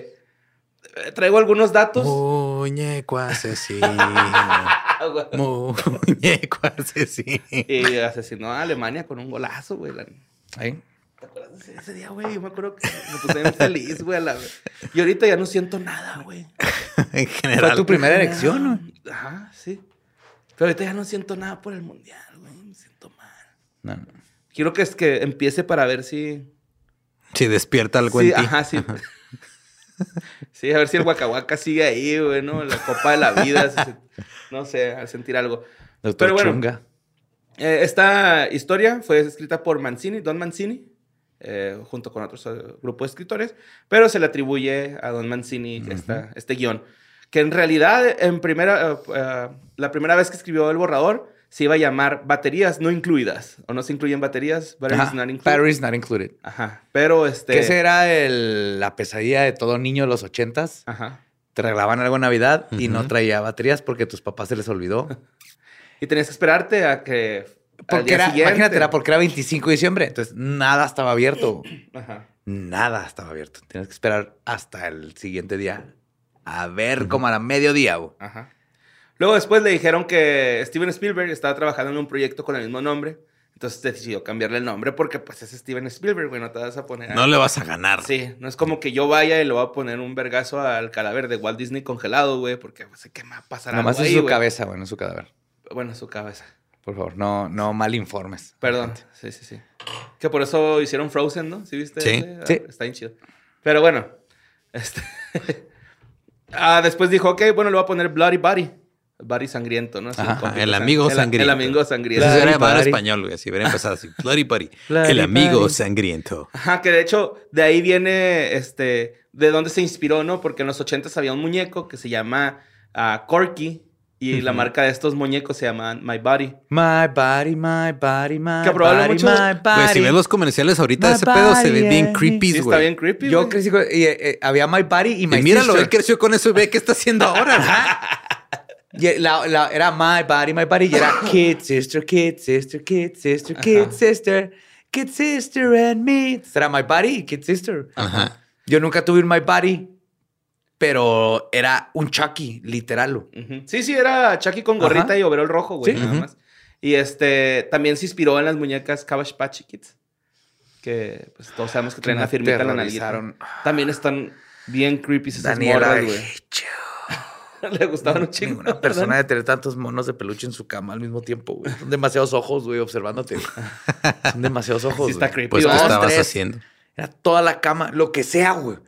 eh, Traigo algunos datos. Muñeco asesino. muñeco asesino. Y asesinó a Alemania con un golazo, güey. Ahí. ¿Te acuerdas de ese, día, güey? Yo me acuerdo que me puse bien feliz, güey. a la- Y ahorita ya no siento nada, güey. En Fue general. tu primera elección, ¿no? Ajá, sí. Pero ahorita ya no siento nada por el mundial, güey. Me siento mal. No, no. Quiero que es que empiece para ver si. Si despierta algo Sí, en ti. ajá, sí. Sí, a ver si el Huacahuaca sigue ahí, güey, ¿no? La copa de la vida. si no sé, al sentir algo. Doctor Pero bueno. Chunga. Eh, esta historia fue escrita por Mancini, Don Mancini, eh, junto con otros eh, grupos de escritores, pero se le atribuye a Don Mancini esta- este guion. Que en realidad, en primera, eh, la primera vez que escribió el borrador, se iba a llamar Baterías no incluidas. O no se incluyen baterías, Batteries Ajá, not included. Batteries not included. Ajá. Pero este. Que el- la pesadilla de todo niño de los ochentas. Ajá. Te regalaban algo en Navidad y no traía baterías porque a tus papás se les olvidó. Y tenías que esperarte a que. Porque era, siguiente- imagínate, era porque era 25 de diciembre. Entonces, nada estaba abierto. Ajá. Nada estaba abierto. Tienes que esperar hasta el siguiente día. A ver, como a la mediodía. güey. Ajá. Luego después le dijeron que Steven Spielberg estaba trabajando en un proyecto con el mismo nombre. Entonces decidió cambiarle el nombre porque pues es Steven Spielberg, güey, no te vas a poner... a- No le vas a ganar. Sí, no es como que yo vaya y le voy a poner un vergazo al cadáver de Walt Disney congelado, güey, porque pues, sé que me va a pasar Nomás algo es su güey. cabeza, bueno, su cadáver. Bueno, su cabeza. Por favor, no, no mal informes. Perdón. Sí, sí, sí. Que por eso hicieron Frozen, ¿no? ¿Sí viste? Sí. Ah, Sí. Está bien chido. Pero bueno. Este... ah, después dijo, ok, bueno, le voy a poner Bloody Body. Body sangriento, ¿no? Así, Ajá, el amigo sangriento. El amigo sangriento. Eso Bloody era Buddy. español, güey. Si hubiera empezado así. Bloody Buddy. Bloody El amigo Buddy. sangriento. Ajá, que de hecho de ahí viene este de dónde se inspiró, ¿no? Porque en los 80 había un muñeco que se llama ah, Corky y la marca de estos muñecos se llama My Body. My body, my body, my Que probablemente body, muchos- my Güey, si ves los comerciales ahorita, My ese pedo se ve bien and creepy, Sí, está güey. bien creepy, Yo güey. crecí con- y, eh, eh, había My Body y My Y míralo, Sister. él creció con eso y ve qué está haciendo ahora. güey. Y la- la- era My Body, My Body y era Kid, Sister, Kid, Sister, Kid, Sister, Kid, Ajá. Sister, Kid, Sister and me. Era My Body y Kid Sister. Ajá. Yo nunca tuve un My Body, pero era un Chucky, literal. Sí, sí, era Chucky con gorrita Ajá. y overol rojo, güey, Sí. nada más. Y este también se inspiró en las muñecas Cabbage Patch Kids. Que pues todos sabemos que traen la firmita en la aterrorizaron. También están bien creepy esas Daniela, morras, güey. Le gustaban un chingo. Ninguna persona de tener tantos monos de peluche en su cama al mismo tiempo, güey. Son demasiados ojos, güey, observándote. Son demasiados ojos. Sí está güey. creepy. Pues, ¿qué estabas haciendo? Era toda la cama, lo que sea, güey.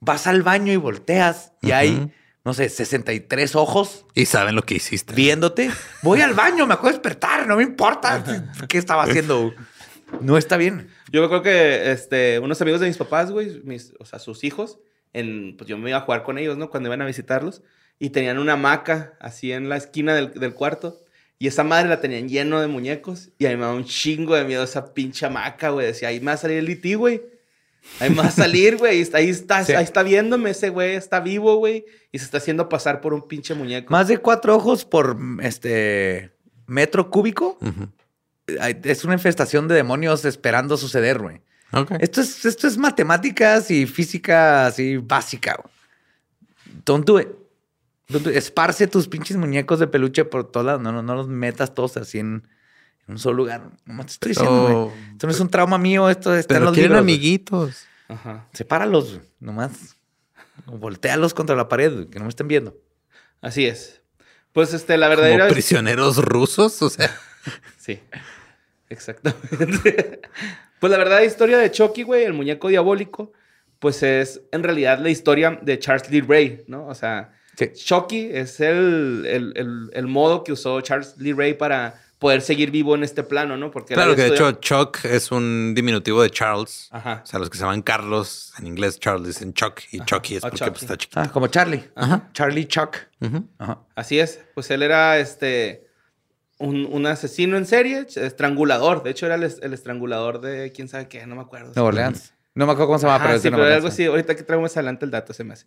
Vas al baño y volteas y hay, no sé, 63 ojos Y saben lo que hiciste. viéndote. Voy al baño, me acuerdo de despertar, no me importa qué estaba haciendo. No está bien. Yo me acuerdo que este, unos amigos de mis papás, güey, mis, o sea, sus hijos, en, pues yo me iba a jugar con ellos, ¿no? Cuando iban a visitarlos. Y tenían una hamaca así en la esquina del, del cuarto. Y esa madre la tenían lleno de muñecos. Y a mí me daba un chingo de miedo esa pinche hamaca, güey. Decía, ahí me va a salir el E.T., güey. Ahí me va a salir, güey. Ahí está, ahí está, Sí. ahí está viéndome ese güey. Está vivo, güey. Y se está haciendo pasar por un pinche muñeco. Más de cuatro ojos por este metro cúbico. Es una infestación de demonios esperando suceder, güey. Esto es, esto es matemáticas y física así básica. Don't do it. Don't do it. Esparce tus pinches muñecos de peluche por todos lados. No, no, no los metas todos así en, en un solo lugar. Nomás te estoy diciendo, güey. Pero, Esto no es un trauma mío, esto está en pero los quieren libros. amiguitos. Ajá. Sepáralos, nomás. Voltealos contra la pared, que no me estén viendo. Así es. Pues este, la Como verdadera... prisioneros rusos. O sea, Sí, exactamente. pues la verdad, la historia de Chucky, güey, el muñeco diabólico, pues es en realidad la historia de Charles Lee Ray, ¿no? O sea, Sí. Chucky es el, el, el- el modo que usó Charles Lee Ray para poder seguir vivo en este plano, ¿no? Porque Claro que de hecho Chuck es un diminutivo de Charles. Ajá. O sea, los que se llaman Carlos, en inglés Charles dicen Chuck y Chucky es Ah, porque Chucky. pues, está chiquito. Ah, como Charlie. Charlie Chuck. Ajá. Así es. Pues él era este un, un asesino en serie, estrangulador. De hecho, era el, es- el estrangulador de quién sabe qué, no me acuerdo. Nueva Orleans. No me acuerdo cómo se llama, Ajá, pero sí, pero algo así. Ahorita que traemos adelante el dato se me hace.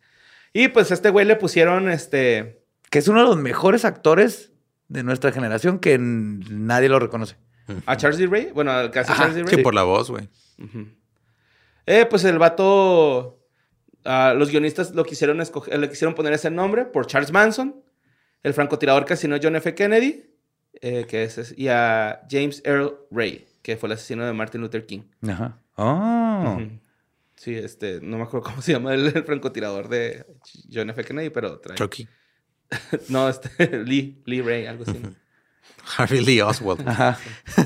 Y pues a este güey le pusieron este. Que es uno de los mejores actores de nuestra generación que nadie lo reconoce. A Charles D. Ray. Bueno, al caso Charles D. Ray. Sí, por la voz, güey. Eh, pues el vato. ah, los guionistas lo quisieron escoger, le quisieron poner ese nombre por Charles Manson, el francotirador a John F. Kennedy, eh, que es, y a James Earl Ray, que fue el asesino de Martin Luther King. Ajá. Oh. Sí, este, no me acuerdo cómo se llama el, el francotirador de John F. Kennedy, pero trae- Chucky. No, este, Lee, Lee Ray, algo así. Harvey Lee Oswald. Ajá.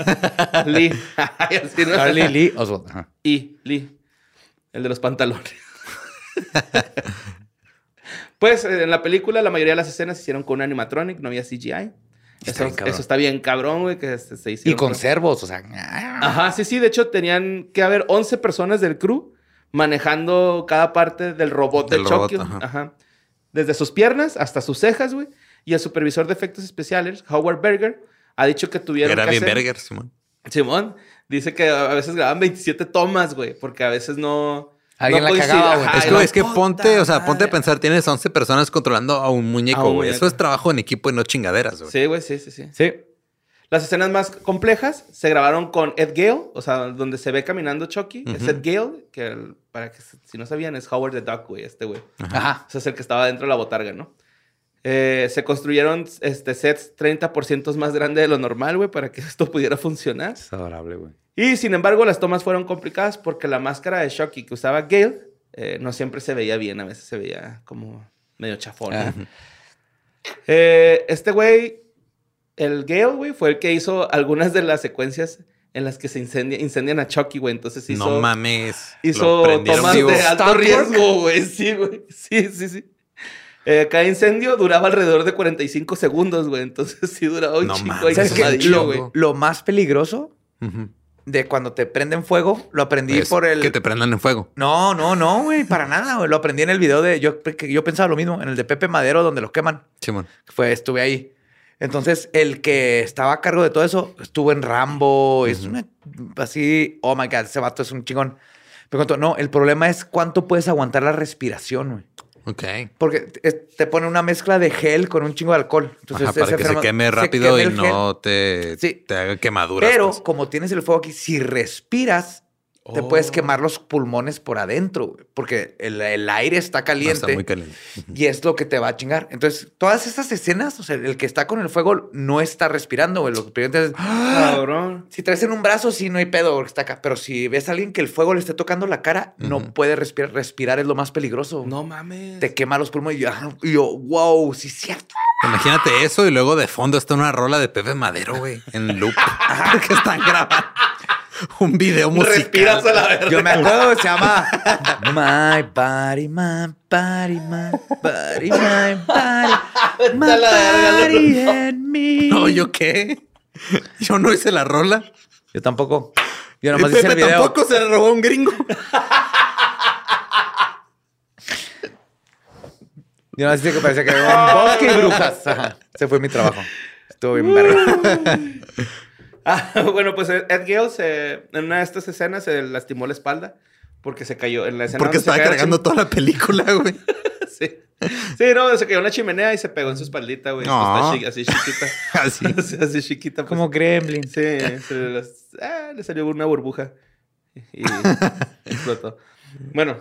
Lee. Así, ¿no? Charlie Lee Oswald. Ajá. Y Lee, el de los pantalones. pues eh, en la película la mayoría de las escenas se hicieron con un animatronic, no había CGI. Está Eso, está bien cabrón, güey, que se, se Y hicieron. con con- servos, o sea. Ajá, sí, sí. De hecho, tenían que haber 11 personas del crew manejando cada parte del robot Del del robot. Ajá. Desde sus piernas hasta sus cejas, güey. Y el supervisor de efectos especiales, Howard Berger, ha dicho que tuvieron Era que bien hacer- Berger, Simón. Simón dice que a veces grababan 27 tomas, güey, porque a veces no. Alguien no la cagaba, güey. Es que, es que ponte, o sea, ponte a pensar, tienes 11 personas controlando a un muñeco, güey. Eso es trabajo en equipo y no chingaderas, güey. Sí, güey, sí, sí, sí. Sí. Las escenas más complejas se grabaron con Ed Gale, o sea, donde se ve caminando Chucky. Es Ujú. Ed Gale, que el- para que se- si no sabían, es Howard the Duck, güey, este güey. Ajá. O sea, es el que estaba dentro de la botarga, ¿no? Eh, se construyeron este, sets 30% más grandes de lo normal, güey, para que esto pudiera funcionar. Es adorable, güey. Y sin embargo, las tomas fueron complicadas porque la máscara de Chucky que usaba Gale eh, no siempre se veía bien, a veces se veía como medio chafón. Ah. Eh, este güey, el Gale, güey, fue el que hizo algunas de las secuencias en las que se incendia, incendian a Chucky, güey. Entonces hizo, No mames. hizo tomas vivo. de alto riesgo, güey. Sí, güey. Sí, sí, sí. Eh, cada incendio duraba alrededor de 45 segundos, güey. Entonces sí duraba un No chico mames. ahí Lo, güey. lo más peligroso Ujú. de cuando te prenden fuego, lo aprendí Es por el. Que te prendan en fuego. No, no, no, güey, para nada, güey. Lo aprendí en el video de. Yo, que yo pensaba lo mismo, en el de Pepe Madero, donde los queman. Simón. Fue, estuve ahí. Entonces, el que estaba a cargo de todo eso estuvo en Rambo. Es una. Así. Oh my God, ese vato es un chingón. Pero contó, no, el problema es cuánto puedes aguantar la respiración, güey. Ok. Porque te, pone una mezcla de gel con un chingo de alcohol. Entonces, Ajá, para ese que se queme se rápido queme y no te, Sí. te haga quemaduras. Pero pues. como tienes el fuego aquí, si respiras, te puedes Oh. quemar los pulmones por adentro, porque el, el aire está Ah, caliente. está muy caliente. Y es lo que te va a chingar. Entonces, todas estas escenas, o sea, el que está con el fuego no está respirando, güey. Lo que primero es, Cabrón. si traes en un brazo, sí, no hay pedo, porque está acá. Pero si ves a alguien que el fuego le esté tocando la cara, no puede respirar. Respirar es lo más peligroso. No mames. Te quema los pulmones. Y yo, ah, y yo, wow, sí es cierto. Imagínate eso y luego de fondo está una rola de Pepe Madero, güey, en loop. que están grabando un video musical. Respiras a la verga. Yo me acuerdo, se llama My Body, My Body, My Body, My Body, My Body and Me. No, ¿yo qué? Yo no hice la rola. Yo tampoco. Yo Y nomás hice el video. tampoco se la robó a un gringo. Yo nomás hice que parecía que había un bosque y brujas. Ajá. Ese fue mi trabajo. Estuvo bien verga. Ah, bueno, pues Ed Gale se- en una de estas escenas se lastimó la espalda porque se cayó en la escena. Porque estaba cargando toda la película, güey. Sí. Sí, no, se cayó en la chimenea y se pegó en su espaldita, güey. No. Pues así chiquita. Así. así, chiquita. pues. Como Gremlin. Sí, se las- ah, le salió una burbuja y explotó. Bueno,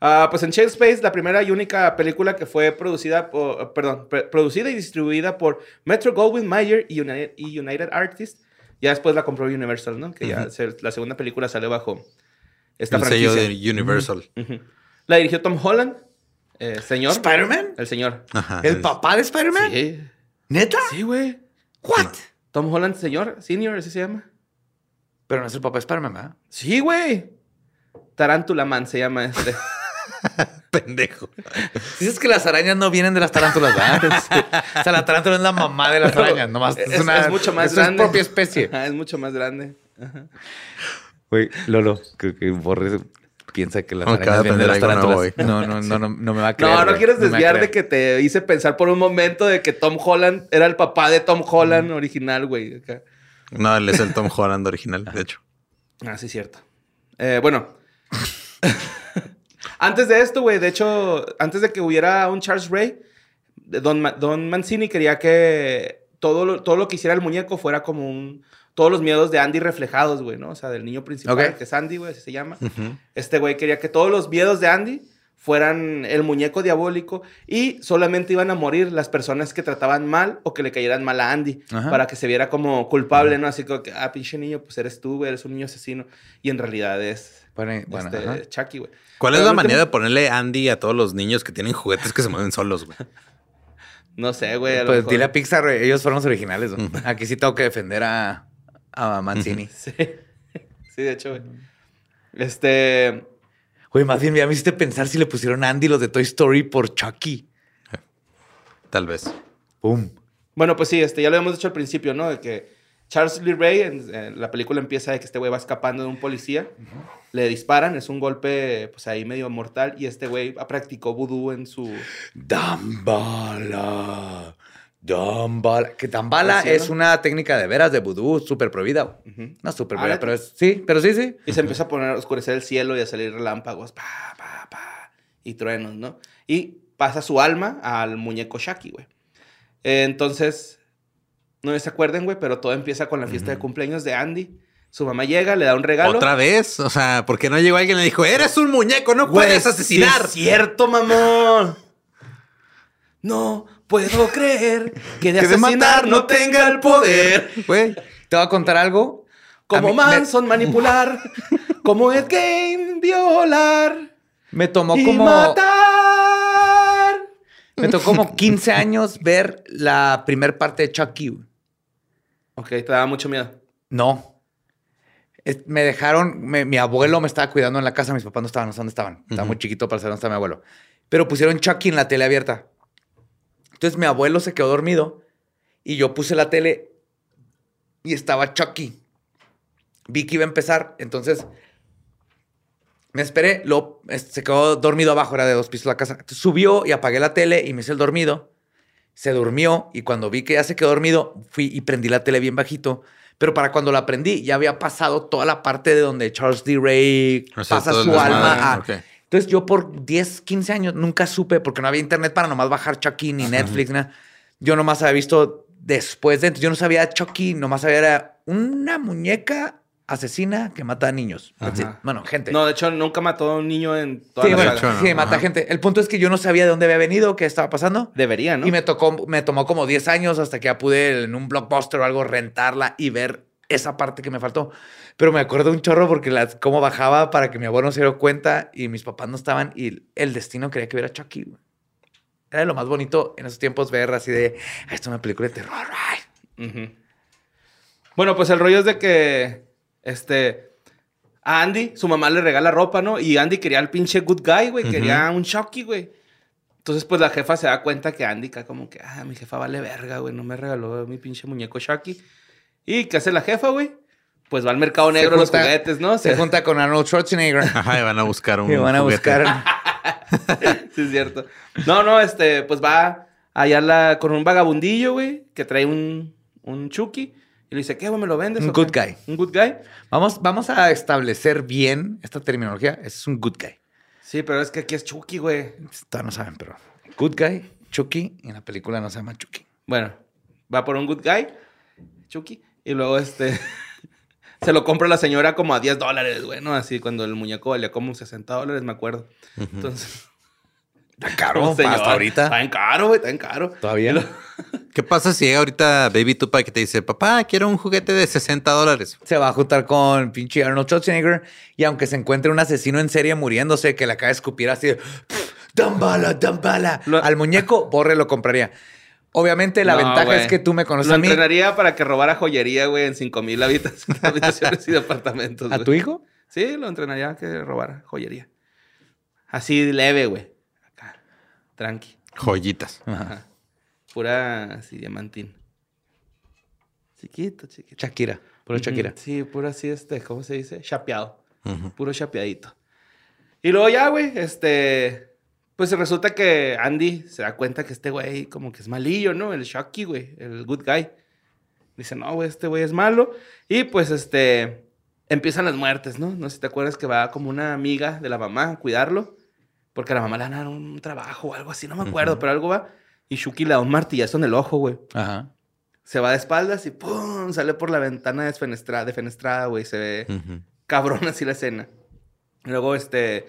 ah, pues en Chill Space, la primera y única película que fue producida por, perdón, pre- producida y distribuida por Metro Goldwyn Mayer y United, y United Artists. Ya después la compró Universal, ¿no? Que ya se- la segunda película salió bajo esta El franquicia. sello de Universal. La dirigió Tom Holland, eh, señor. ¿Spider-Man? El señor. Ajá. ¿El papá de Spider-Man? Sí, ¿Neta? sí, güey. ¿What? Tom Holland, señor, senior, así se llama. Pero no es el papá de Spider-Man, ¿verdad? Sí, güey. Tarántula Man se llama este. Pendejo. Dices que las arañas no vienen de las tarántulas, ¿verdad? o sea, la tarántula es la mamá de las arañas, nomás es, Es, una es mucho más es su grande. propia especie. Ajá, es mucho más grande. Güey, Lolo, creo que Borre piensa que las Me arañas vienen de las tarántulas. No, no, no, no, no me va a creer. No, no quieres desviar de que te hice pensar por un momento de que Tom Holland era el papá de Tom Holland original, güey. No, él es el Tom Holland original, de hecho. Ah, sí, cierto. Eh, bueno. antes de esto, güey, de hecho, antes de que hubiera un Charles Ray, Don, Ma- Don Mancini quería que todo lo, todo lo que hiciera el muñeco fuera como un... Todos los miedos de Andy reflejados, güey, ¿no? O sea, del niño principal, Ok. que es Andy, güey, así se llama. Este güey quería que todos los miedos de Andy fueran el muñeco diabólico y solamente iban a morir las personas que trataban mal o que le cayeran mal a Andy Ajá. para que se viera como culpable, ¿no? Así como que, ah, pinche niño, pues eres tú, güey, eres un niño asesino. Y en realidad es Bueno, bueno, este, ajá. Chucky, güey. ¿Cuál es la manera de ponerle Andy a todos los niños que tienen juguetes que se mueven solos, güey? No sé, güey. a Pues mejor- dile a Pixar, güey, ellos fueron los originales. güey. Aquí sí tengo que defender a, a Mancini. Sí. sí, de hecho, güey. Este... Güey, más bien ya me hiciste pensar si le pusieron Andy los de Toy Story por Chucky. Tal vez. Boom. Bueno, pues sí, este, ya lo habíamos dicho al principio, ¿no? De que Charles Lee Ray, en, en la película empieza de que este güey va escapando de un policía, le disparan, es un golpe, pues ahí medio mortal, y este güey practicó vudú en su... Dambala. Dambala. Que Dambala es una técnica de veras de vudú súper prohibida. Ujú. No súper Ah, prohibida, pero es... Sí, pero sí, sí. Y se empieza a poner, a oscurecer el cielo y a salir relámpagos, pa, pa, pa, y truenos, ¿no? Y pasa su alma al muñeco Shaki, güey. Eh, entonces, no se acuerden, güey, pero todo empieza con la fiesta de cumpleaños de Andy. Su mamá llega, le da un regalo. ¿Otra vez? O sea, ¿por qué no llegó alguien y le dijo, eres un muñeco, no Güey, puedes sí asesinar? es cierto, mamón. No puedo creer que de Que de asesinar matar no tenga el poder. Güey, Te voy a contar algo. Como mí me- Manson manipular. como Ed Gein violar. Me tomó y como... matar. Me tocó como 15 años ver la primer parte de Chucky. Ok, te daba mucho miedo. No. Es- Me dejaron, me- mi abuelo me estaba cuidando en la casa, mis papás no estaban, no sé dónde estaban. Estaba muy chiquito para saber dónde estaba mi abuelo. Pero pusieron Chucky en la tele abierta. Entonces mi abuelo se quedó dormido y yo puse la tele y estaba Chucky. Vi que iba a empezar, entonces me esperé, lo, se quedó dormido abajo, era de dos pisos la casa. Entonces, subió y apagué la tele y me hice el dormido. Se durmió y cuando vi que ya se quedó dormido, fui y prendí la tele bien bajito. Pero para cuando la prendí, ya había pasado toda la parte de donde Charles D. Ray O sea, pasa su alma. a-. Entonces yo por 10, 15 años nunca supe, porque no había internet para nomás bajar Chucky ni Netflix. nada. Yo nomás había visto después de... entonces Yo no sabía Chucky, nomás sabía era una muñeca asesina que mata a niños. Bueno, gente. No, de hecho, nunca mató a un niño en toda sí, la bueno, saga. hecho, no. sí, mata Ajá. gente. El punto es que yo no sabía de dónde había venido, qué estaba pasando. Debería, ¿no? Y me tocó, me tomó como 10 años hasta que ya pude en un blockbuster o algo rentarla y ver esa parte que me faltó. Pero me acuerdo un chorro porque las, cómo bajaba para que mi abuelo no se diera cuenta y mis papás no estaban y el destino quería que viera Chucky. Era lo más bonito en esos tiempos ver así de, "Ah, esto es una película de terror. ay". Ujú. Bueno, pues el rollo es de que, este, a Andy, su mamá le regala ropa, ¿no? Y Andy quería al pinche good guy, güey. Quería un Chucky, güey. Entonces, pues la jefa se da cuenta que Andy acá como que, ah, mi jefa vale verga, güey. No me regaló mi pinche muñeco Chucky. ¿Y qué hace la jefa, güey? Pues va al mercado negro Se los junta- juguetes, ¿no? Se junta con Arnold Schwarzenegger Ajá, y van a buscar un y van a juguete. buscar... sí, es cierto. No, no, este, pues va allá la, con un vagabundillo, güey, que trae un, un Chucky. Y le dice, ¿qué, güey? ¿Me lo vendes? Un o qué?" good guy. Un good guy. Vamos, vamos a establecer bien esta terminología. Es un good guy. Sí, pero es que aquí es Chucky, güey. Todavía no saben, pero... Good guy, Chucky, y en la película no se llama Chucky. Bueno, va por un good guy, Chucky, y luego este se lo compra la señora como a 10 dólares, güey, ¿no? Así cuando el muñeco valía como 60 dólares, me acuerdo. Entonces, Está caro, señor, hasta ahorita. Está en caro, güey, está en caro. Todavía. ¿Qué pasa si llega ahorita Baby Tupac y te dice, papá, quiero un juguete de 60 dólares? Se va a juntar con pinche Arnold Schwarzenegger y aunque se encuentre un asesino en serie muriéndose que le acaba de escupir así de "Pff, dan bala, dan bala Lo- al muñeco, Borre lo compraría. Obviamente la No, ventaja es que tú me conoces Lo a mí. entrenaría para que robara joyería, güey, en 5 mil habitaciones, habitaciones y departamentos. ¿A güey. tu hijo? Sí, lo entrenaría que robara joyería. Así leve, güey. Tranqui. Joyitas. Ajá. Pura así, diamantín. Chiquito, chiquito. Shakira. Puro Shakira. Sí, puro así, este, ¿cómo se dice? Chapeado. Puro chapeadito. Y luego ya, güey, este. Pues resulta que Andy se da cuenta que este güey como que es malillo, ¿no? El Shocky, güey, el good guy. Dice, no, güey, este güey es malo. Y pues, este, empiezan las muertes, ¿no? No sé si te acuerdas que va como una amiga de la mamá a cuidarlo. Porque a la mamá le dar un trabajo o algo así, no me acuerdo, pero algo va. Y Shuki le da un martillazo en el ojo, güey. Ajá. Se va de espaldas y ¡pum! Sale por la ventana desfenestrada, defenestrada, güey. Se ve cabrón así la escena. Luego, este,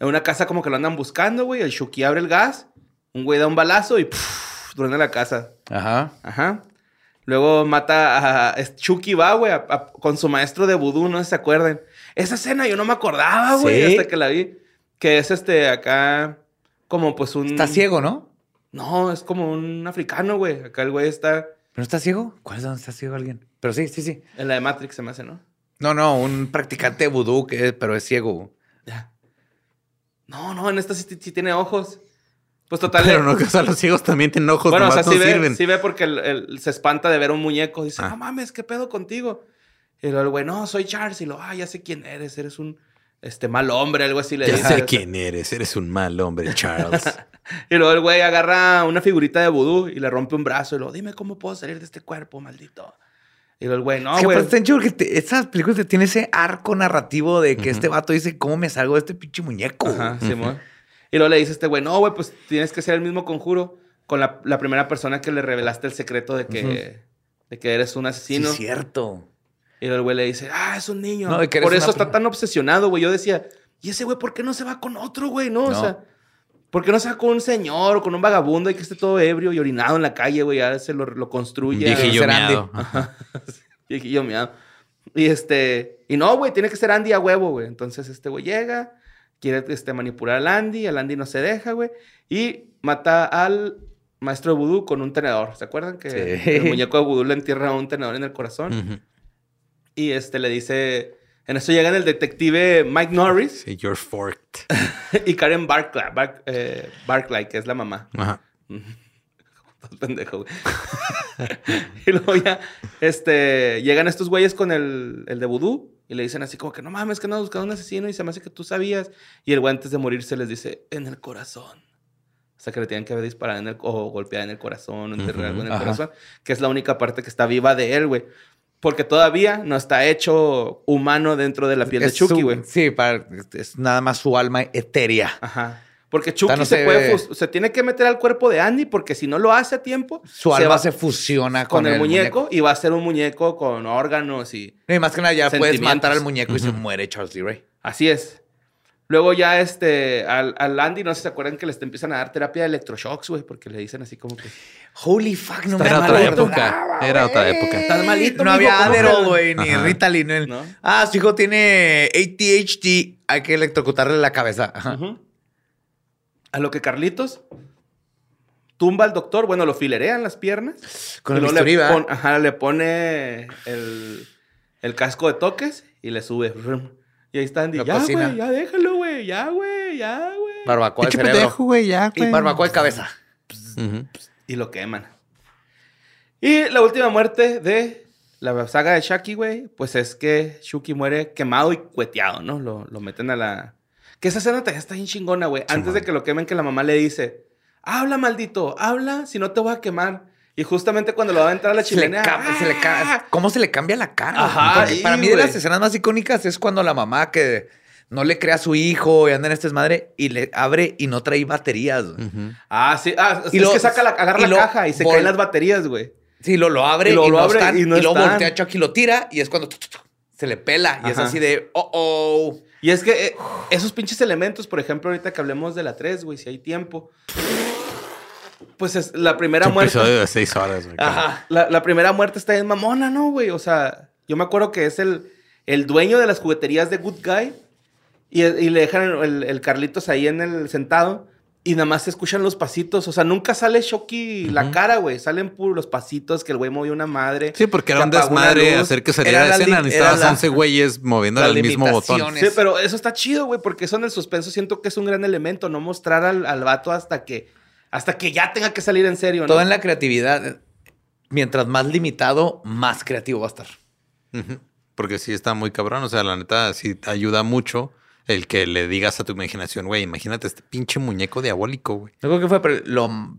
en una casa como que lo andan buscando, güey. El Shuki abre el gas, un güey da un balazo y ¡puf! truena la casa. Ajá. Ajá. Luego mata a... Chucky va, güey, con su maestro de vudú, no sé si se acuerdan. Esa escena yo no me acordaba, güey, Sí. hasta que la vi. Que es este, acá, como pues un... Está ciego, ¿no? No, es como un africano, güey. Acá el güey está ¿Pero no está ciego? ¿Cuál es donde está ciego alguien? Pero sí, sí, sí. en la de Matrix, se me hace, ¿no? No, no, un practicante de vudú, que es- pero es ciego. Ya. No, no, en esta sí, sí tiene ojos. Pues total. Pero no, que o sea, los ciegos también tienen ojos, bueno, o sea, sí no ve, sirven. sí ve porque el- el- se espanta de ver un muñeco. Dice, Ah. no mames, ¿qué pedo contigo? Y luego el güey, no, soy Charles. Y lo, ah, ya sé quién eres. Eres un este, mal hombre, algo así le Ya dice. sé quién eres, eres un mal hombre, Charles. Y luego el güey agarra una figurita de vudú y le rompe un brazo. Y luego, dime cómo puedo salir de este cuerpo, maldito. Y luego el güey, no, güey. chido que te- esas películas te- tienen ese arco narrativo de que este vato dice, ¿cómo me salgo de este pinche muñeco? Ajá, Simón. Y luego le dice este güey, no, güey, pues tienes que hacer el mismo conjuro con la, la primera persona que le revelaste el secreto de que, de que eres un Sí, asesino. cierto. Y el güey le dice, ah, es un niño. No, Por eso está tan obsesionado, güey. Yo decía, ¿y ese güey por qué no se va con otro, güey? No, o No. sea, ¿por qué no se va con un señor o con un vagabundo y que esté todo ebrio y orinado en la calle, güey? Ya se lo, lo construye. Ser Andy. miado. Viejillo miado. Y este, y no, güey, tiene que ser Andy a huevo, güey. Entonces este güey llega, quiere este, manipular al Andy, el Andy no se deja, güey, y mata al maestro de vudú con un tenedor. ¿Se acuerdan que Sí. el muñeco de vudú le entierra un tenedor en el corazón? Ujú. Y este le dice, en eso llegan el detective Mike Norris Sí, you're forked. y Karen Barclay, Bar- eh, Barclay, que es la mamá. Ajá. Pendejo, güey. y luego ya, este, llegan estos güeyes con el, el de vudú y le dicen así como que no mames, que no buscando un asesino y se me hace que tú sabías. Y el güey antes de morirse les dice, en el corazón. O sea, que le tienen que haber disparado en el, o golpeado en el corazón, o enterrar Ujú, algo en el ajá. corazón, que es la única parte que está viva de él, güey. Porque todavía no está hecho humano dentro de la piel de Chucky, güey. Sí, para, es nada más su alma etérea. Ajá. Porque Chucky no se, se puede se tiene que meter al cuerpo de Andy porque si no lo hace a tiempo, Su se alma va se fusiona con, con, el, muñeco, y va a ser un muñeco con órganos y No, y más que nada ya puedes matar al muñeco y se muere Charles Lee Ray. así es. Luego ya este al, al Andy no sé si se acuerdan que les empiezan a dar terapia de electroshocks, güey, porque le dicen así como que Holy fuck, no me Era otra época. Era otra época. estás malito, No había ¿cómo Adderall, güey, ni Ajá. Ritalin. ¿No? Ah, su hijo tiene ADHD. Hay que electrocutarle la cabeza. Ajá. A lo que Carlitos tumba al doctor, bueno, lo filerean las piernas. Con el bisturí, le, pon- ajá, le pone el, el casco de toques y le sube. Y ahí está Andy. Lo Ya, güey, ya déjalo, güey. Ya, güey, ya, güey. Barbacoa de cerebro. pendejo, güey, ya, Y güey. barbacoa de cabeza. Y lo queman. Y la última muerte de la saga de Shaki, güey, pues es que Shuki muere quemado y cueteado, ¿no? Lo, lo meten a la... Que esa escena está bien chingona, güey. Antes de que lo quemen, que la mamá le dice, habla, maldito, habla, si no te voy a quemar. Y justamente cuando lo va a entrar a la Se le chimenea... cambia- se le ca- ¡ah! ¿Cómo se le cambia la cara? Ajá, Porque sí, para mí de las escenas más icónicas es cuando la mamá que no le crea a su hijo y anda en este desmadre y le abre y no trae baterías. Ah, sí. Ah, Y es lo- que saca la, agarra y la lo caja y se caen las baterías, güey. Sí, lo, lo abre Y y, lo- lo no abre están, y y, no están. voltea a Chucky y lo tira y es cuando tu, tu, tu, se le pela y es así de, oh, oh. Y es que eh, esos pinches elementos, por ejemplo, ahorita que hablemos de la 3, güey, si hay tiempo. Pues es la primera Un muerte. episodio de seis horas, güey. Ajá. La, la primera muerte está en mamona, ¿no, güey? O sea, yo me acuerdo que es el, el dueño de las jugueterías de Good Guy. Y, y le dejan el, el Carlitos ahí en el sentado. y nada más se escuchan los pasitos. O sea, nunca sale Shocky la cara, güey. Salen puros los pasitos que el güey movió una madre. Sí, porque era un desmadre hacer que saliera Era la la escena. Necesitabas era la- 11 güeyes moviéndole las al mismo botón. Sí, pero eso está chido, güey, porque eso en el suspenso siento que es un gran elemento, no mostrar al, al vato hasta que, hasta que ya tenga que salir en serio, ¿no? Todo en la creatividad. Mientras más limitado, más creativo va a estar. Porque sí está muy cabrón. O sea, la neta, sí te ayuda mucho el que le digas a tu imaginación, güey, imagínate este pinche muñeco diabólico, güey. No creo que fue, pero lo,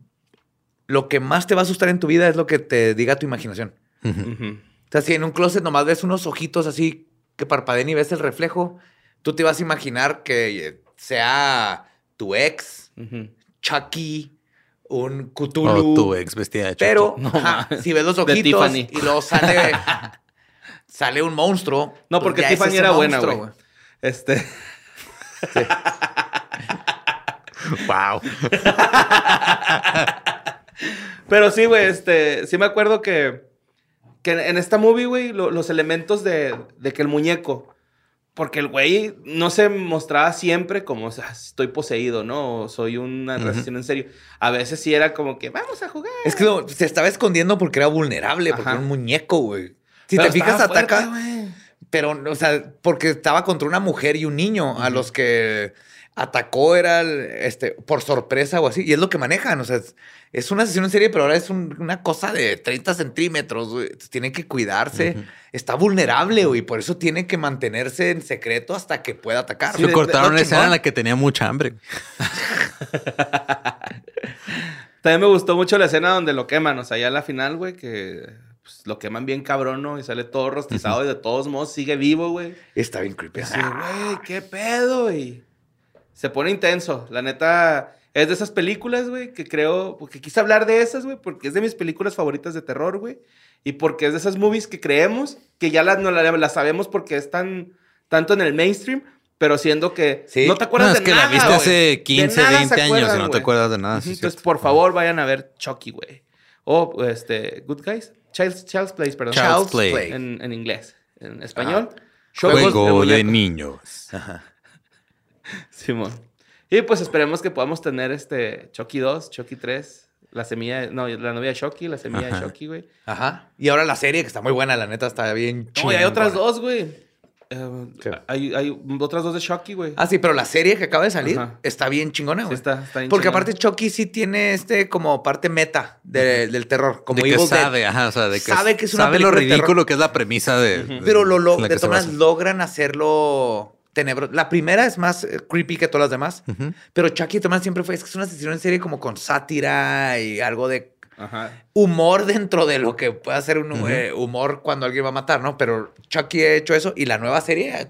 lo que más te va a asustar en tu vida es lo que te diga tu imaginación. O sea, si en un closet nomás ves unos ojitos así que parpadeen y ves el reflejo, tú te vas a imaginar que eh, sea tu ex. Chucky, un O Cthulhu. tu ex vestida de Chucky. pero ajá, si ves los ojitos Tiffany. y luego sale, sale un monstruo. No, pues porque ya es Tiffany era buena, güey. Este, Wow. pero sí, güey, este, sí me acuerdo que, que en- en esta movie, güey, lo- los elementos de, de que el muñeco, porque el güey no se mostraba siempre como, o sea, estoy poseído, ¿no? O soy una relación en serio. A veces sí era como que, vamos a jugar. Es que se estaba escondiendo porque era vulnerable, porque era un muñeco, güey. Si Pero te fijas, fuerte, ataca. Pero, o sea, porque estaba contra una mujer y un niño a los que atacó era el, este, por sorpresa o así. Y es lo que manejan. O sea, es, es una sesión en serie, pero ahora es un- una cosa de 30 centímetros. güey. Tiene que cuidarse. Está vulnerable, güey. Por eso tiene que mantenerse en secreto hasta que pueda atacar. Sí, cortaron una escena en la que tenía mucha hambre. También me gustó mucho la escena donde lo queman, o sea, ya en la final, güey, que pues, lo queman bien cabrón, ¿no? Y sale todo rostizado y de todos modos sigue vivo, güey. Está bien creepy. Así, güey, qué pedo, y se pone intenso. La neta, es de esas películas, güey, que creo, porque quise hablar de esas, güey, porque es de mis películas favoritas de terror, güey. Y porque es de esas movies que creemos, que ya las, no la- las sabemos porque están tanto en el mainstream, pero siendo que Sí. no te acuerdas No, de es que nada, la viste güey. hace De 15, nada se 20 años y no te güey. acuerdas de nada. Ujú, sí, Entonces, por favor, vayan a ver Chucky, güey. O, este, Good Guys. Child's, Child's Place, perdón. Child's Play. En, en inglés. En español. Juegos Juego de niños. Simón. Y pues esperemos que podamos tener este Chucky 2, Chucky 3, la semilla, no, la novia de Chucky, la semilla de Ajá. Chucky, güey. Ajá. Y ahora la serie, que está muy buena, la neta, está bien No, y hay otras dos, güey. ¿Qué? hay, hay otras dos de Chucky, güey. Ah, sí, pero la serie que acaba de salir Ajá. está bien chingona, Sí, güey. está, está bien Porque chingona. aparte Chucky sí tiene este como parte meta de- del terror. Como de que Evil Dead. sabe, ajá, o sea, de que Sabe que es una sabe lo película de terror. ridículo que es la premisa de. de- Pero lo, lo- de todas logran hacerlo tenebroso. La primera es más eh, creepy que todas las demás. Ujú. Pero Chucky maneras siempre fue, es que es una sesión en serie como con sátira y algo de Ajá. humor dentro de lo que puede ser un eh, humor cuando alguien va a matar, ¿no? Pero Chucky ha hecho eso y la nueva serie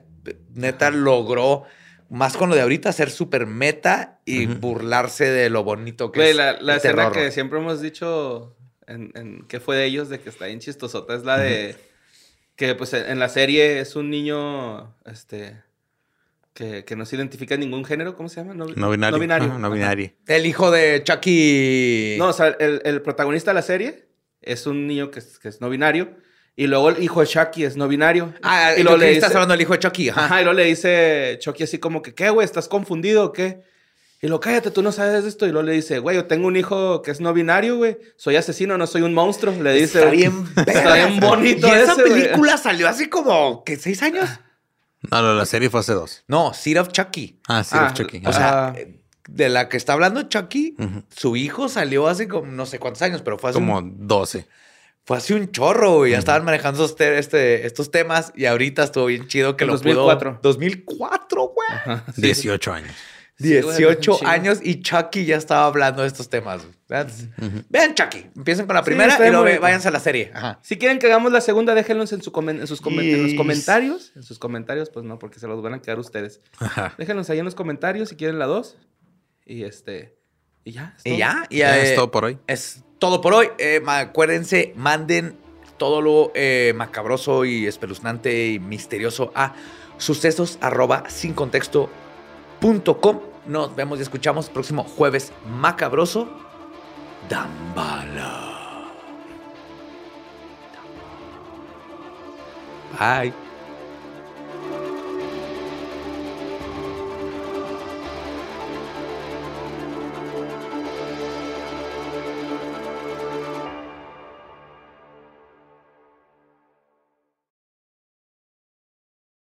neta logró más con lo de ahorita ser súper meta y burlarse de lo bonito que Güey, es la, la el escena terror. que siempre hemos dicho en, en qué fue de ellos, de que está bien chistosota, es la de que pues en la serie es un niño este que, que no se identifica en ningún género, ¿cómo se llama? No, No binario. No binario. Ajá, no Ajá. binario. El hijo de Chucky. No, o sea, el, el protagonista de la serie es un niño que es, que es no binario. Y luego el hijo de Chucky es no binario. Ah, y lo le estás hablando del hijo de Chucky. Ajá. Ajá, y luego le dice Chucky así como que, ¿qué, güey? ¿Estás confundido o qué? Y lo cállate, tú no sabes esto. Y luego le dice, güey, yo tengo un hijo que es no binario, güey. Soy asesino, no soy un monstruo. Le dice. Está güey. bien, Está bien bonito Y esa ese, película salió hace como, ¿qué? ¿Seis años? No, no, la serie fue hace dos. No, Seed of Chucky. Ah, sí, Ah, los Chucky. O sea, Ah. de la que está hablando Chucky, su hijo salió hace como no sé cuántos años, pero fue hace, como un, 12. fue hace un chorro, güey. Ya estaban manejando estos, te- este, estos temas y ahorita estuvo bien chido que En lo 2004. pudo. 2004, güey. Sí. 18 años. Sí, 18 un chingo. años y Chucky ya estaba hablando de estos temas. Vean Chucky. Empiecen con la primera y luego bonito. váyanse a la serie. Ajá. Si quieren que hagamos la segunda, déjenlos en, su comen- en sus comen- en los comentarios. En sus comentarios, pues no, porque se los van a quedar ustedes. Ajá. Déjenlos ahí en los comentarios si quieren la dos. Y este. Y ya. es Y todo. ya, y Ya eh, es todo por hoy. Es todo por hoy. Eh, acuérdense, manden todo lo eh, macabroso y espeluznante y misterioso a sucesos arroba sin contexto punto com. Nos vemos y escuchamos próximo jueves macabroso. Dambala. Bye.